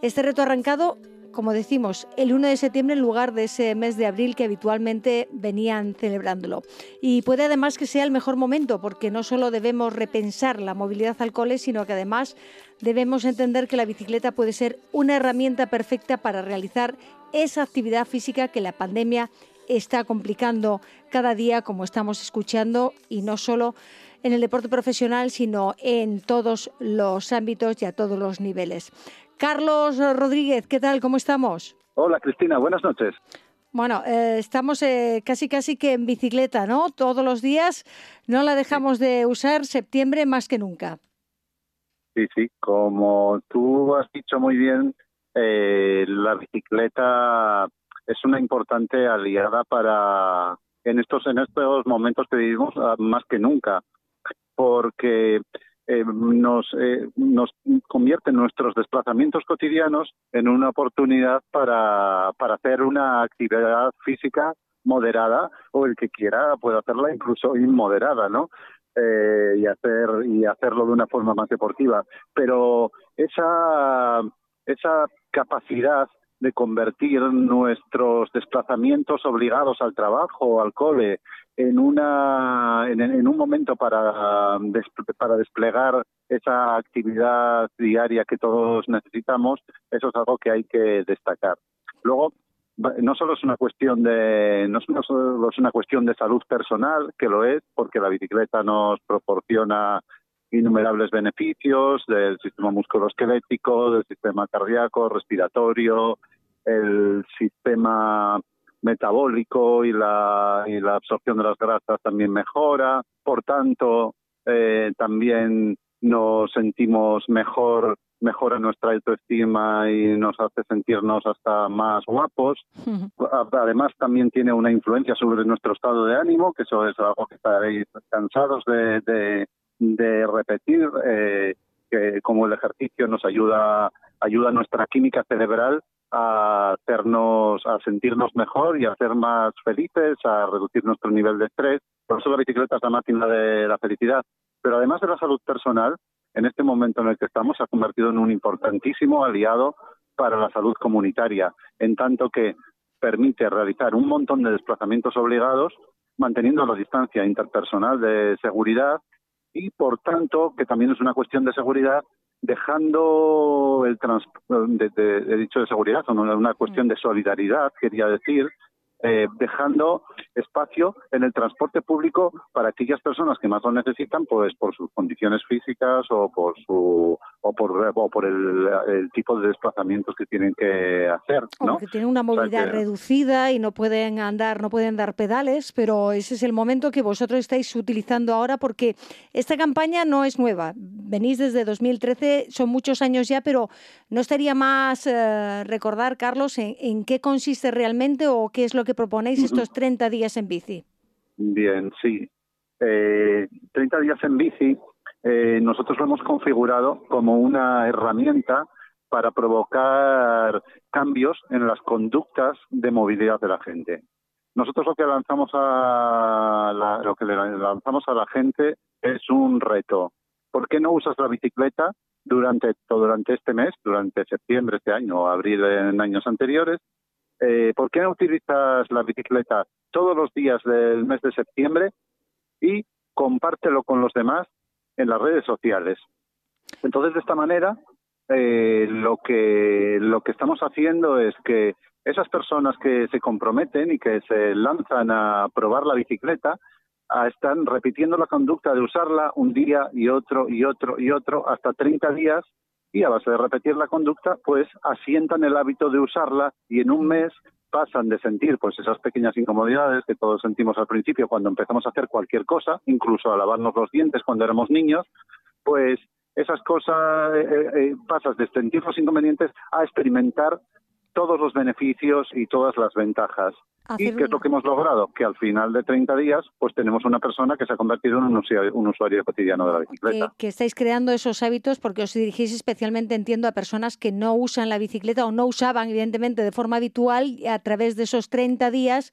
Este reto arrancado como decimos, el 1 de septiembre en lugar de ese mes de abril que habitualmente venían celebrándolo. Y puede además que sea el mejor momento porque no solo debemos repensar la movilidad al cole, sino que además debemos entender que la bicicleta puede ser una herramienta perfecta para realizar esa actividad física que la pandemia está complicando cada día, como estamos escuchando, y no solo en el deporte profesional, sino en todos los ámbitos y a todos los niveles. Carlos Rodríguez, ¿qué tal? ¿Cómo estamos? Hola Cristina, buenas noches. Bueno, eh, estamos eh, casi casi que en bicicleta, ¿no? Todos los días no la dejamos de usar, septiembre más que nunca. Sí, sí, como tú has dicho muy bien, eh, la bicicleta es una importante aliada para en estos en estos momentos que vivimos ah, más que nunca, porque eh, nos, eh, nos convierte nuestros desplazamientos cotidianos en una oportunidad para, para hacer una actividad física moderada o el que quiera puede hacerla incluso inmoderada, ¿no? Eh, y hacer y hacerlo de una forma más deportiva. Pero esa esa capacidad de convertir nuestros desplazamientos obligados al trabajo o al cole en una en, un momento para para desplegar esa actividad diaria que todos necesitamos eso es algo que hay que destacar. Luego no solo es una cuestión de no solo es una cuestión de salud personal que lo es porque la bicicleta nos proporciona innumerables beneficios del sistema musculoesquelético, del sistema cardíaco, respiratorio, el sistema metabólico y la, y la absorción de las grasas también mejora. Por tanto, eh, también nos sentimos mejor, mejora nuestra autoestima y nos hace sentirnos hasta más guapos. Además, también tiene una influencia sobre nuestro estado de ánimo, que eso es algo que estaréis cansados de, de, repetir, eh, que como el ejercicio nos ayuda ayuda a nuestra química cerebral a hacernos, a sentirnos mejor y a ser más felices, a reducir nuestro nivel de estrés. Por eso la bicicleta es la máquina de la felicidad. Pero además de la salud personal, en este momento en el que estamos, se ha convertido en un importantísimo aliado para la salud comunitaria, en tanto que permite realizar un montón de desplazamientos obligados, manteniendo la distancia interpersonal de seguridad y, por tanto, que también es una cuestión de seguridad, dejando el trans de, dicho de seguridad, o una cuestión de solidaridad, quería decir, eh, dejando espacio en el transporte público para aquellas personas que más lo necesitan, pues por sus condiciones físicas o por su o por, por el, tipo de desplazamientos que tienen que hacer, ¿no? O que tienen una movilidad reducida y no pueden andar, no pueden dar pedales, pero ese es el momento que vosotros estáis utilizando ahora porque esta campaña no es nueva. Venís desde 2013, son muchos años ya, pero no estaría más eh, recordar, Carlos, en qué consiste realmente o qué es lo que proponéis estos 30 días en bici. Bien, sí. Eh, 30 días en bici, eh, nosotros lo hemos configurado como una herramienta para provocar cambios en las conductas de movilidad de la gente. Nosotros lo que lanzamos a la, lo que le lanzamos a la gente es un reto. ¿Por qué no usas la bicicleta durante durante este mes, durante septiembre este año o abril en años anteriores? eh, ¿por qué no utilizas la bicicleta todos los días del mes de septiembre y compártelo con los demás en las redes sociales? Entonces, de esta manera, eh, lo que lo que estamos haciendo es que esas personas que se comprometen y que se lanzan a probar la bicicleta están repitiendo la conducta de usarla un día y otro y otro y otro hasta 30 días y a base de repetir la conducta, pues asientan el hábito de usarla y en un mes pasan de sentir pues esas pequeñas incomodidades que todos sentimos al principio cuando empezamos a hacer cualquier cosa, incluso a lavarnos los dientes cuando éramos niños, pues esas cosas eh, eh, eh, pasas de sentir los inconvenientes a experimentar todos los beneficios y todas las ventajas. ¿Y qué es lo que hemos logrado? Que al final de 30 días, pues tenemos una persona que se ha convertido en un usuario, cotidiano de la bicicleta. Que, estáis creando esos hábitos porque os dirigís especialmente, entiendo, a personas que no usan la bicicleta o no usaban, evidentemente, de forma habitual y a través de esos 30 días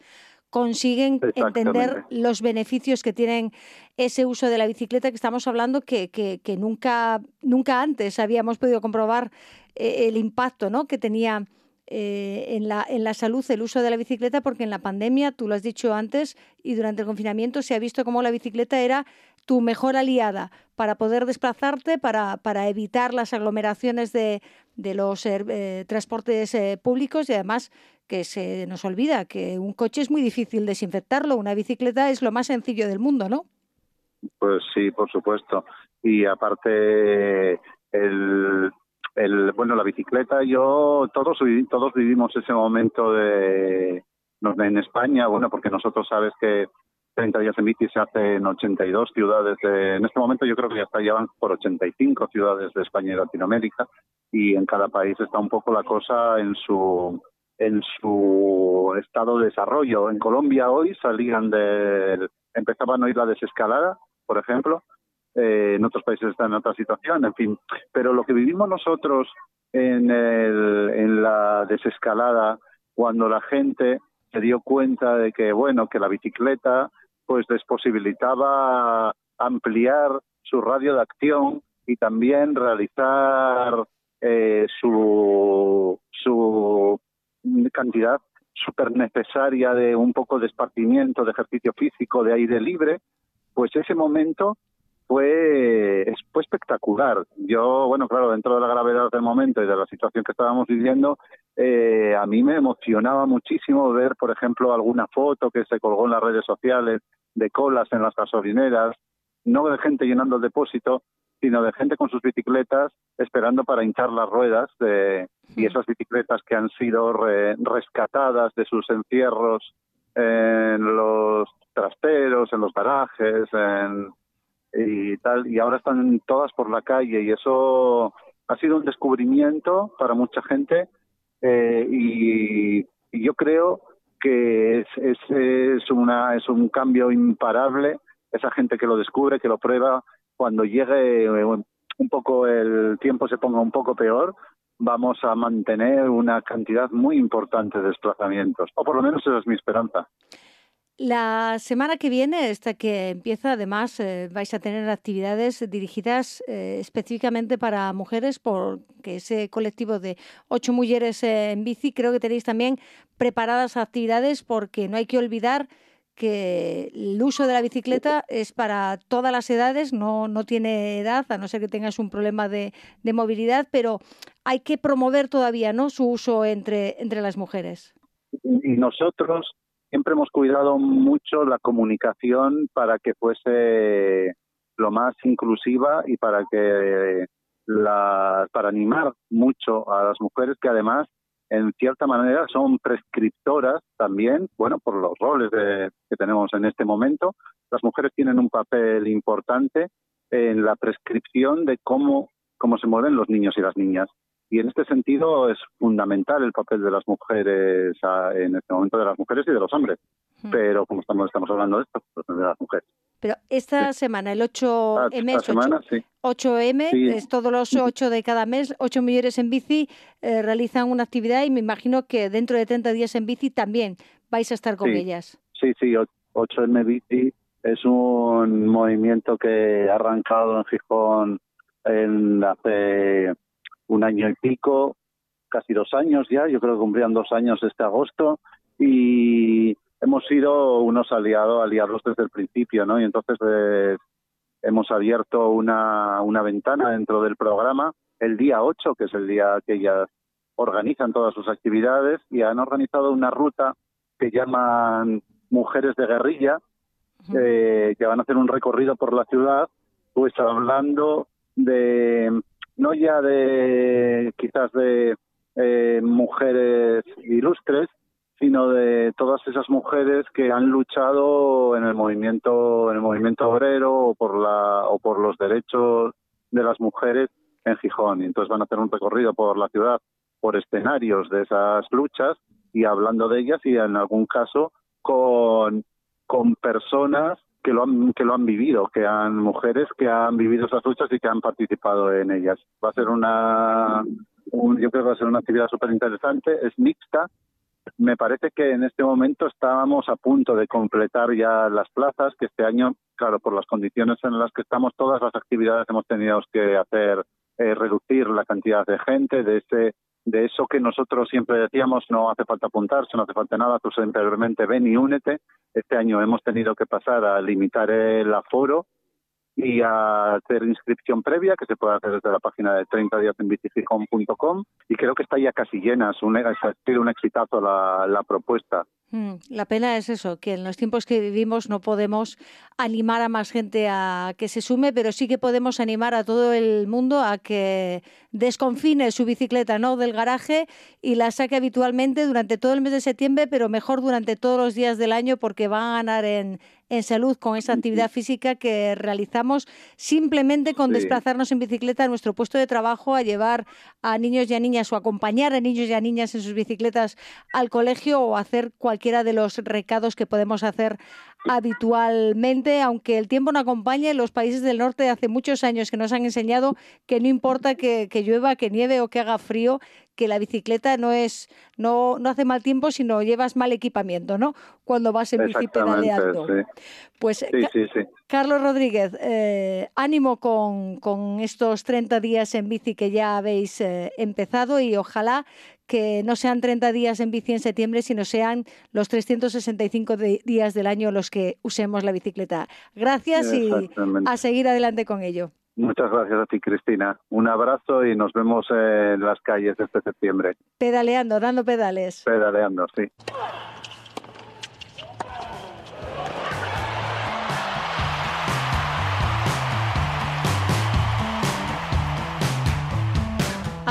consiguen entender los beneficios que tienen ese uso de la bicicleta que estamos hablando que, que, que nunca, nunca antes habíamos podido comprobar eh, el impacto ¿no? que tenía eh, en, la, en la salud el uso de la bicicleta, porque en la pandemia, tú lo has dicho antes, y durante el confinamiento se ha visto como la bicicleta era tu mejor aliada para poder desplazarte, para, para evitar las aglomeraciones de, de los eh, transportes eh, públicos y además que se nos olvida que un coche es muy difícil desinfectarlo, una bicicleta es lo más sencillo del mundo, ¿no? Pues sí, por supuesto. Y aparte, el, el, bueno, la bicicleta, yo, todos, todos vivimos ese momento de, en España, bueno, porque nosotros sabes que 30 días en bici se hace en 82 ciudades. en este momento yo creo que ya está llevan por 85 ciudades de España y Latinoamérica y en cada país está un poco la cosa en su en su estado de desarrollo. En Colombia hoy salían de empezaban a ir la desescalada, por ejemplo, eh, en otros países están en otra situación, en fin. Pero lo que vivimos nosotros en, el, en la desescalada, cuando la gente se dio cuenta de que, bueno, que la bicicleta pues les posibilitaba ampliar su radio de acción y también realizar eh, su, su cantidad súper necesaria de un poco de esparcimiento, de ejercicio físico, de aire libre, pues ese momento fue, fue espectacular. Yo, bueno, claro, dentro de la gravedad del momento y de la situación que estábamos viviendo, eh, a mí me emocionaba muchísimo ver, por ejemplo, alguna foto que se colgó en las redes sociales de colas en las gasolineras, no de gente llenando el depósito, sino de gente con sus bicicletas esperando para hinchar las ruedas de, y esas bicicletas que han sido rescatadas de sus encierros en los trasteros, en los garajes, en, y tal, y ahora están todas por la calle y eso ha sido un descubrimiento para mucha gente eh, y, yo creo que es, es, es, una, es un cambio imparable esa gente que lo descubre, que lo prueba, cuando llegue eh, un poco el tiempo se ponga un poco peor, vamos a mantener una cantidad muy importante de desplazamientos, o por lo menos esa es mi esperanza. La semana que viene, esta que empieza, además, eh, vais a tener actividades dirigidas eh, específicamente para mujeres, porque ese colectivo de ocho mujeres en bici, creo que tenéis también preparadas actividades, porque no hay que olvidar que el uso de la bicicleta es para todas las edades, no, no tiene edad, a no ser que tengas un problema de, de movilidad, pero hay que promover todavía ¿no? su uso entre, entre las mujeres. Y nosotros siempre hemos cuidado mucho la comunicación para que fuese lo más inclusiva y para que la, para animar mucho a las mujeres que además en cierta manera son prescriptoras también, bueno, por los roles que tenemos en este momento. Las mujeres tienen un papel importante en la prescripción de cómo, cómo se mueven los niños y las niñas. Y en este sentido es fundamental el papel de las mujeres, en este momento de las mujeres y de los hombres. Pero como estamos, estamos hablando de esto, pues de las mujeres. Pero esta semana, el 8M, 8, m es todos los 8 de cada mes, 8 millones en bici eh, realizan una actividad y me imagino que dentro de 30 días en bici también vais a estar con ellas. Sí, sí, 8M Bici es un movimiento que ha arrancado en Gijón en hace un año y pico, casi dos años ya, yo creo que cumplían dos años este agosto, y hemos sido unos aliados, aliados desde el principio, ¿no? Y entonces eh, hemos abierto una, una ventana dentro del programa el día 8, que es el día que ellas organizan todas sus actividades, y han organizado una ruta que llaman Mujeres de Guerrilla, eh, que van a hacer un recorrido por la ciudad, pues hablando de no ya de quizás de eh, mujeres ilustres, sino de todas esas mujeres que han luchado en el movimiento en el movimiento obrero o por la o por los derechos de las mujeres en Gijón. Y entonces van a hacer un recorrido por la ciudad por escenarios de esas luchas y hablando de ellas y en algún caso con con personas que lo han que lo han vivido, que han mujeres que han vivido esas luchas y que han participado en ellas. Va a ser una yo creo que va a ser una actividad súper interesante, es mixta. Me parece que en este momento estábamos a punto de completar ya las plazas, que este año, claro, por las condiciones en las que estamos, todas las actividades hemos tenido que hacer eh, reducir la cantidad de gente, de ese de eso que nosotros siempre decíamos, no hace falta apuntarse, no hace falta nada, tú simplemente ven y únete. Este año hemos tenido que pasar a limitar el aforo y a hacer inscripción previa que se puede hacer desde la página de 30 días en y creo que está ya casi llena, es un, sido un exitazo la, la propuesta. Mm, la pena es eso, que en los tiempos que vivimos no podemos animar a más gente a que se sume, pero sí que podemos animar a todo el mundo a que desconfine su bicicleta ¿no? del garaje y la saque habitualmente durante todo el mes de septiembre, pero mejor durante todos los días del año porque va a ganar en, en salud con esa actividad física que realizamos simplemente con desplazarnos en bicicleta a nuestro puesto de trabajo, a llevar a niños y a niñas o acompañar a niños y a niñas en sus bicicletas al colegio o hacer cualquier cualquiera de los recados que podemos hacer habitualmente, aunque el tiempo no acompañe, los países del norte hace muchos años que nos han enseñado que no importa que, llueva, que nieve o que haga frío, que la bicicleta no es no, no hace mal tiempo, sino llevas mal equipamiento, ¿no? Cuando vas en bici pedaleando. Pues Carlos Rodríguez, eh, ánimo con, con, estos 30 días en bici que ya habéis eh, empezado y ojalá que no sean 30 días en bici en septiembre, sino sean los 365 días del año los que usemos la bicicleta. Gracias y a seguir adelante con ello. Muchas gracias a ti, Cristina. Un abrazo y nos vemos en las calles este septiembre. Pedaleando, dando pedales. Pedaleando, sí.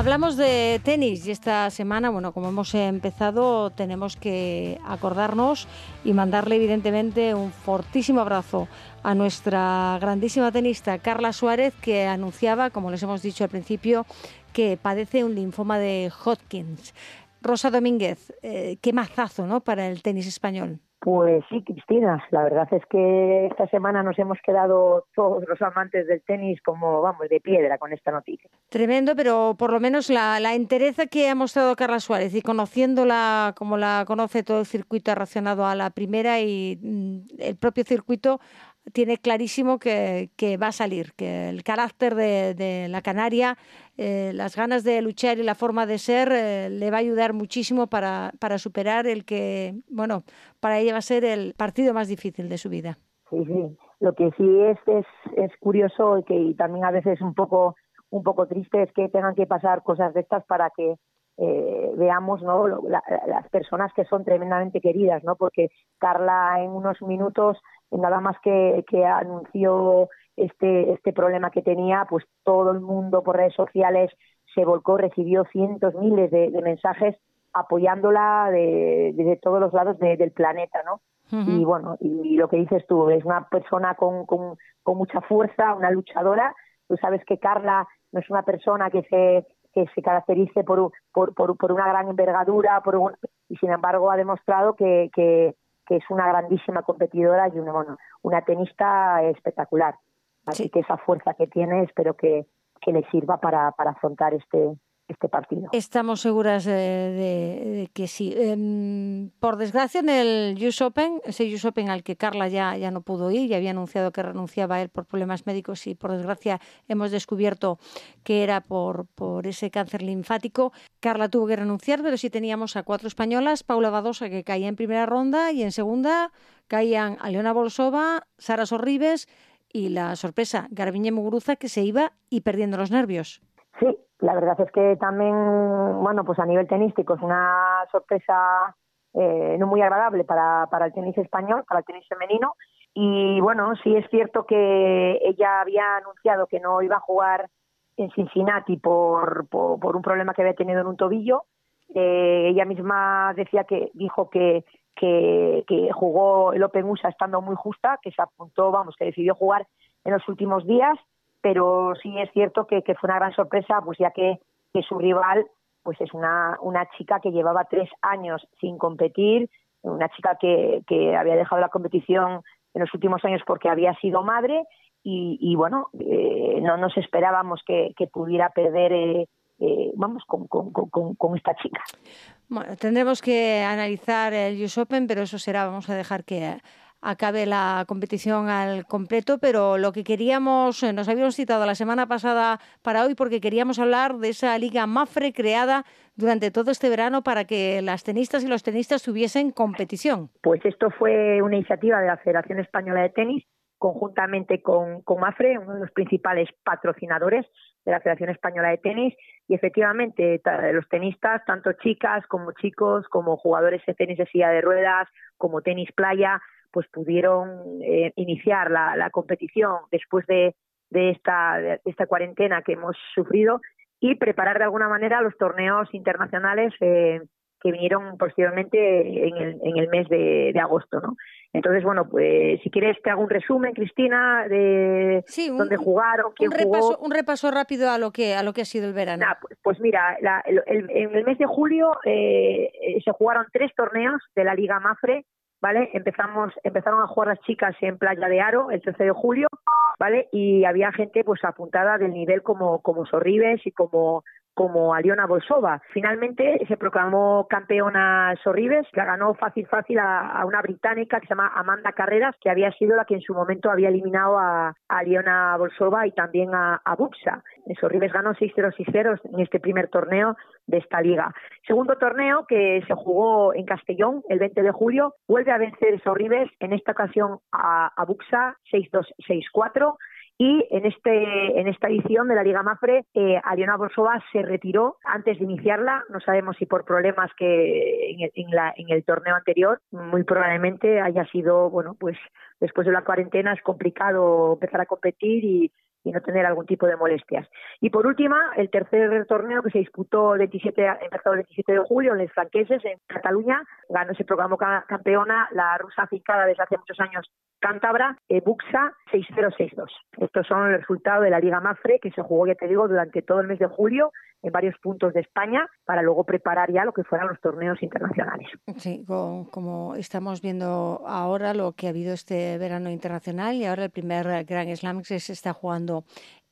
Hablamos de tenis y esta semana, bueno, como hemos empezado, tenemos que acordarnos y mandarle evidentemente un fortísimo abrazo a nuestra grandísima tenista Carla Suárez, que anunciaba, como les hemos dicho al principio, que padece un linfoma de Hodgkins. Rosa Domínguez, eh, qué mazazo ¿no? para el tenis español. Pues sí, Cristina, la verdad es que esta semana nos hemos quedado todos los amantes del tenis como, vamos, de piedra con esta noticia. Tremendo, pero por lo menos la, la entereza que ha mostrado Carla Suárez y conociéndola como la conoce todo el circuito ha reaccionado a la primera y mm, el propio circuito tiene clarísimo que, va a salir, que el carácter de, la Canaria, eh, las ganas de luchar y la forma de ser eh, le va a ayudar muchísimo para, para superar el que, bueno, para ella va a ser el partido más difícil de su vida. Sí, sí. Lo que sí es, es, es curioso y que también a veces un poco, un poco triste es que tengan que pasar cosas de estas para que eh, veamos ¿no? las personas que son tremendamente queridas, ¿no? porque Carla en unos minutos, nada más que, que anunció este, este problema que tenía, pues todo el mundo por redes sociales se volcó, recibió cientos, miles de, mensajes apoyándola de, de, todos los lados del planeta, ¿no? Y bueno, y, lo que dices tú, es una persona con, con, con mucha fuerza, una luchadora. Tú sabes que Carla no es una persona que se que se caracterice por, por, por, una gran envergadura por y sin embargo ha demostrado que, que, es una grandísima competidora y una, bueno, una tenista espectacular. Así que esa fuerza que tiene espero que, que le sirva para, para afrontar este, este partido. Estamos seguras de, que sí. Em, por desgracia, en el US Open, ese US Open al que Carla ya, ya no pudo ir, y había anunciado que renunciaba él por problemas médicos y por desgracia hemos descubierto que era por, por ese cáncer linfático. Carla tuvo que renunciar, pero sí teníamos a cuatro españolas, Paula Badosa que caía en primera ronda y en segunda caían Leona Bolsova, Sara Sorribes y la sorpresa, Garbiñe Muguruza que se iba y perdiendo los nervios. La verdad es que también, bueno, pues a nivel tenístico es una sorpresa eh, no muy agradable para, para el tenis español, para el tenis femenino. Y bueno, sí es cierto que ella había anunciado que no iba a jugar en Cincinnati por, por, un problema que había tenido en un tobillo. Eh, ella misma decía que dijo que, que, que, jugó el Open USA estando muy justa, que se apuntó, vamos, que decidió jugar en los últimos días pero sí es cierto que, fue una gran sorpresa, pues ya que, su rival pues es una, una chica que llevaba tres años sin competir, una chica que, que había dejado la competición en los últimos años porque había sido madre y, bueno, eh, no nos esperábamos que, pudiera perder, eh, eh, vamos, con, con, con, con, esta chica. Bueno, tendremos que analizar el US Open, pero eso será, vamos a dejar que acabe la competición al completo, pero lo que queríamos, eh, nos habíamos citado la semana pasada para hoy porque queríamos hablar de esa liga Mafre creada durante todo este verano para que las tenistas y los tenistas tuviesen competición. Pues esto fue una iniciativa de la Federación Española de Tenis conjuntamente con, con Mafre, uno de los principales patrocinadores de la Federación Española de Tenis y efectivamente los tenistas, tanto chicas como chicos, como jugadores de tenis de silla de ruedas, como tenis playa, pues pudieron eh, iniciar la, competición después de, esta, esta cuarentena que hemos sufrido y preparar de alguna manera los torneos internacionales eh, que vinieron posteriormente en el, en el mes de, agosto, ¿no? Entonces, bueno, pues si quieres te hago un resumen, Cristina, de dónde jugaron, quién un repaso, Un repaso rápido a lo que a lo que ha sido el verano. Pues, pues, mira, en el mes de julio eh, se jugaron tres torneos de la Liga Mafre ¿vale? Empezamos, empezaron a jugar las chicas en Playa de Aro el 13 de julio, ¿vale? Y había gente pues apuntada del nivel como, como Sorribes y como como Aliona Bolsova. Finalmente se proclamó campeona Sorribes, la ganó fácil fácil a, una británica que se llama Amanda Carreras, que había sido la que en su momento había eliminado a, Aliona Bolsova y también a, a Buxa. Sorribes ganó 6-0 6-0 en este primer torneo de esta liga. Segundo torneo que se jugó en Castellón el 20 de julio, vuelve a vencer Sorribes, en esta ocasión a, a Buxa 6-2 6-4 y en, este, en esta edición de la Liga Mafre, eh, Aliona Borsova se retiró antes de iniciarla. No sabemos si por problemas que en el, en el torneo anterior, muy probablemente haya sido, bueno, pues después de la cuarentena es complicado empezar a competir y, y no tener algún tipo de molestias. Y por última, el tercer torneo que se disputó el 27, empezó el 27 de julio en los franqueses, en Cataluña, ganó, se proclamó campeona la rusa afincada desde hace muchos años cántabra, eh, Buxa 6-0-6-2. Estos son los resultados de la Liga Mafre que se jugó, ya te digo, durante todo el mes de julio en varios puntos de España para luego preparar ya lo que fueran los torneos internacionales. Sí, como, estamos viendo ahora lo que ha habido este verano internacional y ahora el primer Grand Slam que se está jugando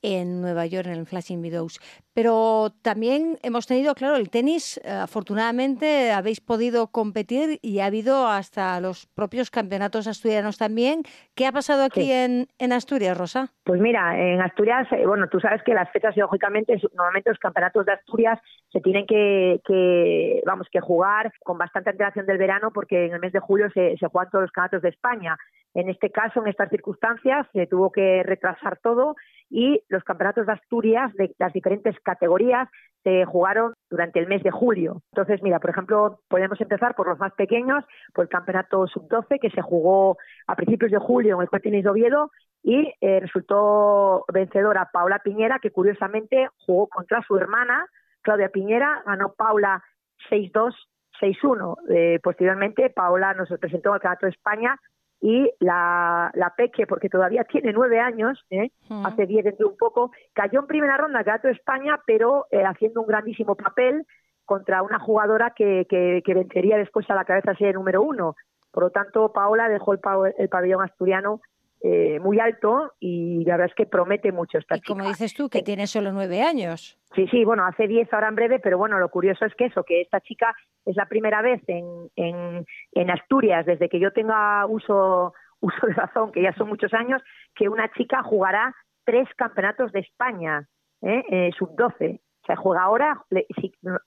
en Nueva York, en el Flashing Meadows. Pero también hemos tenido, claro, el tenis. Eh, afortunadamente habéis podido competir y ha habido hasta los propios campeonatos asturianos también. ¿Qué ha pasado aquí en, en, Asturias, Rosa? Pues mira, en Asturias, eh, bueno, tú sabes que las fechas, lógicamente, normalmente los campeonatos de Asturias se tienen que, que vamos, que jugar con bastante antelación del verano porque en el mes de julio se, se juegan todos los campeonatos de España. En este caso, en estas circunstancias, se tuvo que retrasar todo y los campeonatos de Asturias de las diferentes categorías se jugaron durante el mes de julio. Entonces, mira, por ejemplo, podemos empezar por los más pequeños, por el campeonato sub-12 que se jugó a principios de julio en el de Oviedo y eh, resultó vencedora Paula Piñera, que curiosamente jugó contra su hermana, Claudia Piñera, ganó Paula 6-2, 6-1. Eh, posteriormente, Paula nos presentó al Campeonato de España y la, la Peque, porque todavía tiene nueve años, ¿eh? hace diez dentro de un poco, cayó en primera ronda Gato de España, pero eh, haciendo un grandísimo papel contra una jugadora que, que, que, vencería después a la cabeza ser número uno. Por lo tanto, Paola dejó el, el pabellón asturiano eh, muy alto y la verdad es que promete mucho esta y como dices tú, que tiene solo nueve años. Sí, sí, bueno, hace diez ahora en breve, pero bueno, lo curioso es que eso, que esta chica es la primera vez en, en, en Asturias, desde que yo tenga uso, uso de razón, que ya son muchos años, que una chica jugará tres campeonatos de España, ¿eh? eh sub-12. O sea, juega ahora,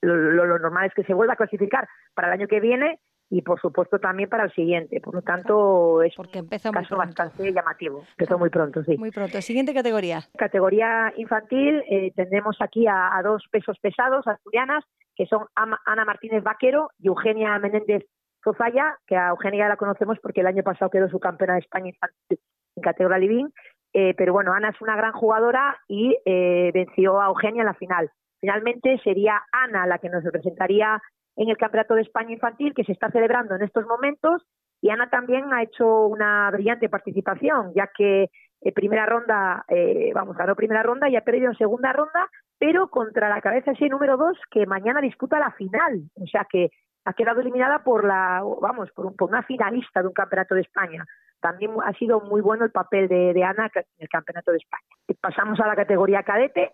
lo normal es que se vuelva a clasificar para el año que viene y por supuesto también para el siguiente. Por lo tanto, es Porque un caso bastante llamativo. Empezó muy pronto, sí. Muy pronto. Siguiente categoría. Categoría infantil, eh, tendremos aquí a, dos pesos pesados asturianas, que son Ana Martínez Vaquero y Eugenia Menéndez Zofaya, que a Eugenia la conocemos porque el año pasado quedó su campeona de España infantil en categoría living. Eh, pero bueno, Ana es una gran jugadora y eh, venció a Eugenia en la final. Finalmente sería Ana la que nos representaría en el Campeonato de España Infantil que se está celebrando en estos momentos y Ana también ha hecho una brillante participación, ya que en eh, primera ronda, eh, vamos, ganó primera ronda y ha perdido en segunda ronda, pero contra la cabeza ese número dos que mañana disputa la final. O sea que ha quedado eliminada por la, vamos, por, por una finalista de un campeonato de España. También ha sido muy bueno el papel de, Ana en el campeonato de España. Pasamos a la categoría cadete,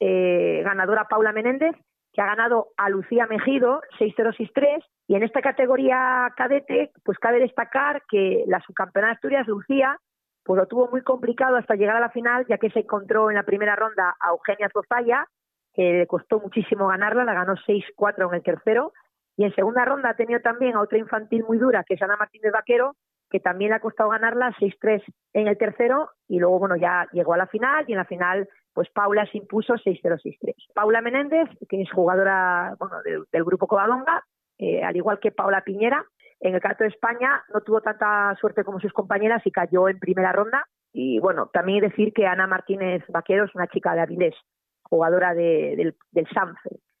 eh, ganadora Paula Menéndez, que ha ganado a Lucía Mejido 6-0-6-3 y en esta categoría cadete pues cabe destacar que la subcampeona de Asturias Lucía pues lo tuvo muy complicado hasta llegar a la final ya que se encontró en la primera ronda a Eugenia Zozaya que le costó muchísimo ganarla, la ganó 6-4 en el tercero y en segunda ronda ha tenido también a otra infantil muy dura que es Ana Martínez Vaquero que también le ha costado ganarla 6-3 en el tercero y luego bueno ya llegó a la final y en la final pues Paula se impuso 6-0-6-3. Paula Menéndez, que es jugadora bueno, del, grupo Covadonga, eh, al igual que Paula Piñera, en el caso de España no tuvo tanta suerte como sus compañeras y cayó en primera ronda. Y bueno, también decir que Ana Martínez Vaquero es una chica de Avilés, jugadora del, del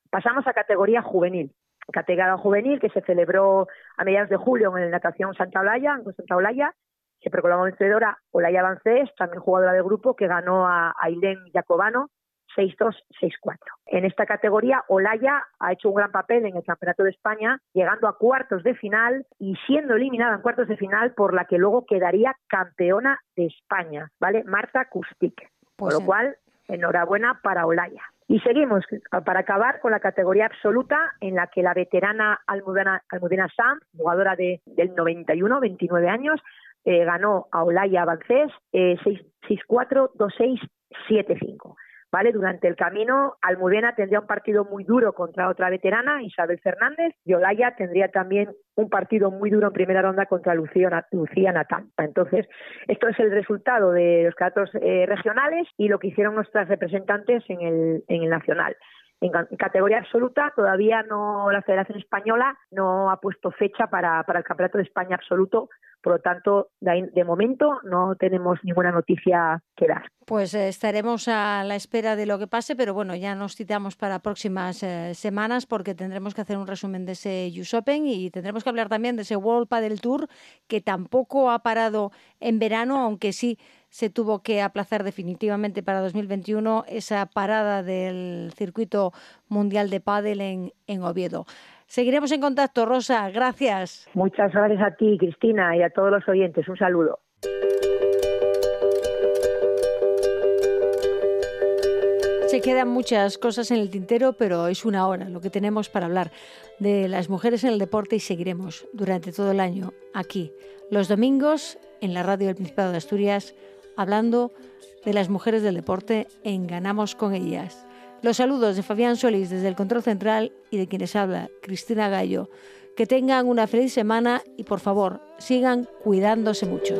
Pasamos a categoría juvenil. Categoría juvenil que se celebró a mediados de julio en el Natación Santa Olaya, en Santa Olaya, se proclamó vencedora Olaya Bancés, también jugadora del grupo, que ganó a Ailén Jacobano 6-2, 6-4. En esta categoría, Olaya ha hecho un gran papel en el Campeonato de España, llegando a cuartos de final y siendo eliminada en cuartos de final, por la que luego quedaría campeona de España, ¿vale? Marta Kustik. por lo pues cual, enhorabuena para Olaya. Y seguimos para acabar con la categoría absoluta en la que la veterana Almudena, Almudena Sam, jugadora de, del 91, 29 años, eh, ganó a Olaya Avancés eh, 6-4, 2-6, 7-5. ¿Vale? Durante el camino, Almudena tendría un partido muy duro contra otra veterana, Isabel Fernández, y Olaya tendría también un partido muy duro en primera ronda contra Lucía, Lucía Natán. Entonces, esto es el resultado de los catos eh, regionales y lo que hicieron nuestras representantes en el nacional. En categoría absoluta, todavía no la Federación Española no ha puesto fecha para, para el Campeonato de España absoluto por lo tanto, de, momento no tenemos ninguna noticia que dar. Pues eh, estaremos a la espera de lo que pase, pero bueno, ya nos citamos para próximas eh, semanas porque tendremos que hacer un resumen de ese US Open y tendremos que hablar también de ese World Padel Tour que tampoco ha parado en verano, aunque sí se tuvo que aplazar definitivamente para 2021 esa parada del circuito mundial de pádel en, en Oviedo. Seguiremos en contacto, Rosa. Gracias. Muchas gracias a ti, Cristina, y a todos los oyentes. Un saludo. Se quedan muchas cosas en el tintero, pero es una hora lo que tenemos para hablar de las mujeres en el deporte y seguiremos durante todo el año aquí, los domingos, en la radio del Principado de Asturias, hablando de las mujeres del deporte en Ganamos con ellas. Los saludos de Fabián Solís desde el Control Central y de quienes habla Cristina Gallo. Que tengan una feliz semana y por favor sigan cuidándose mucho.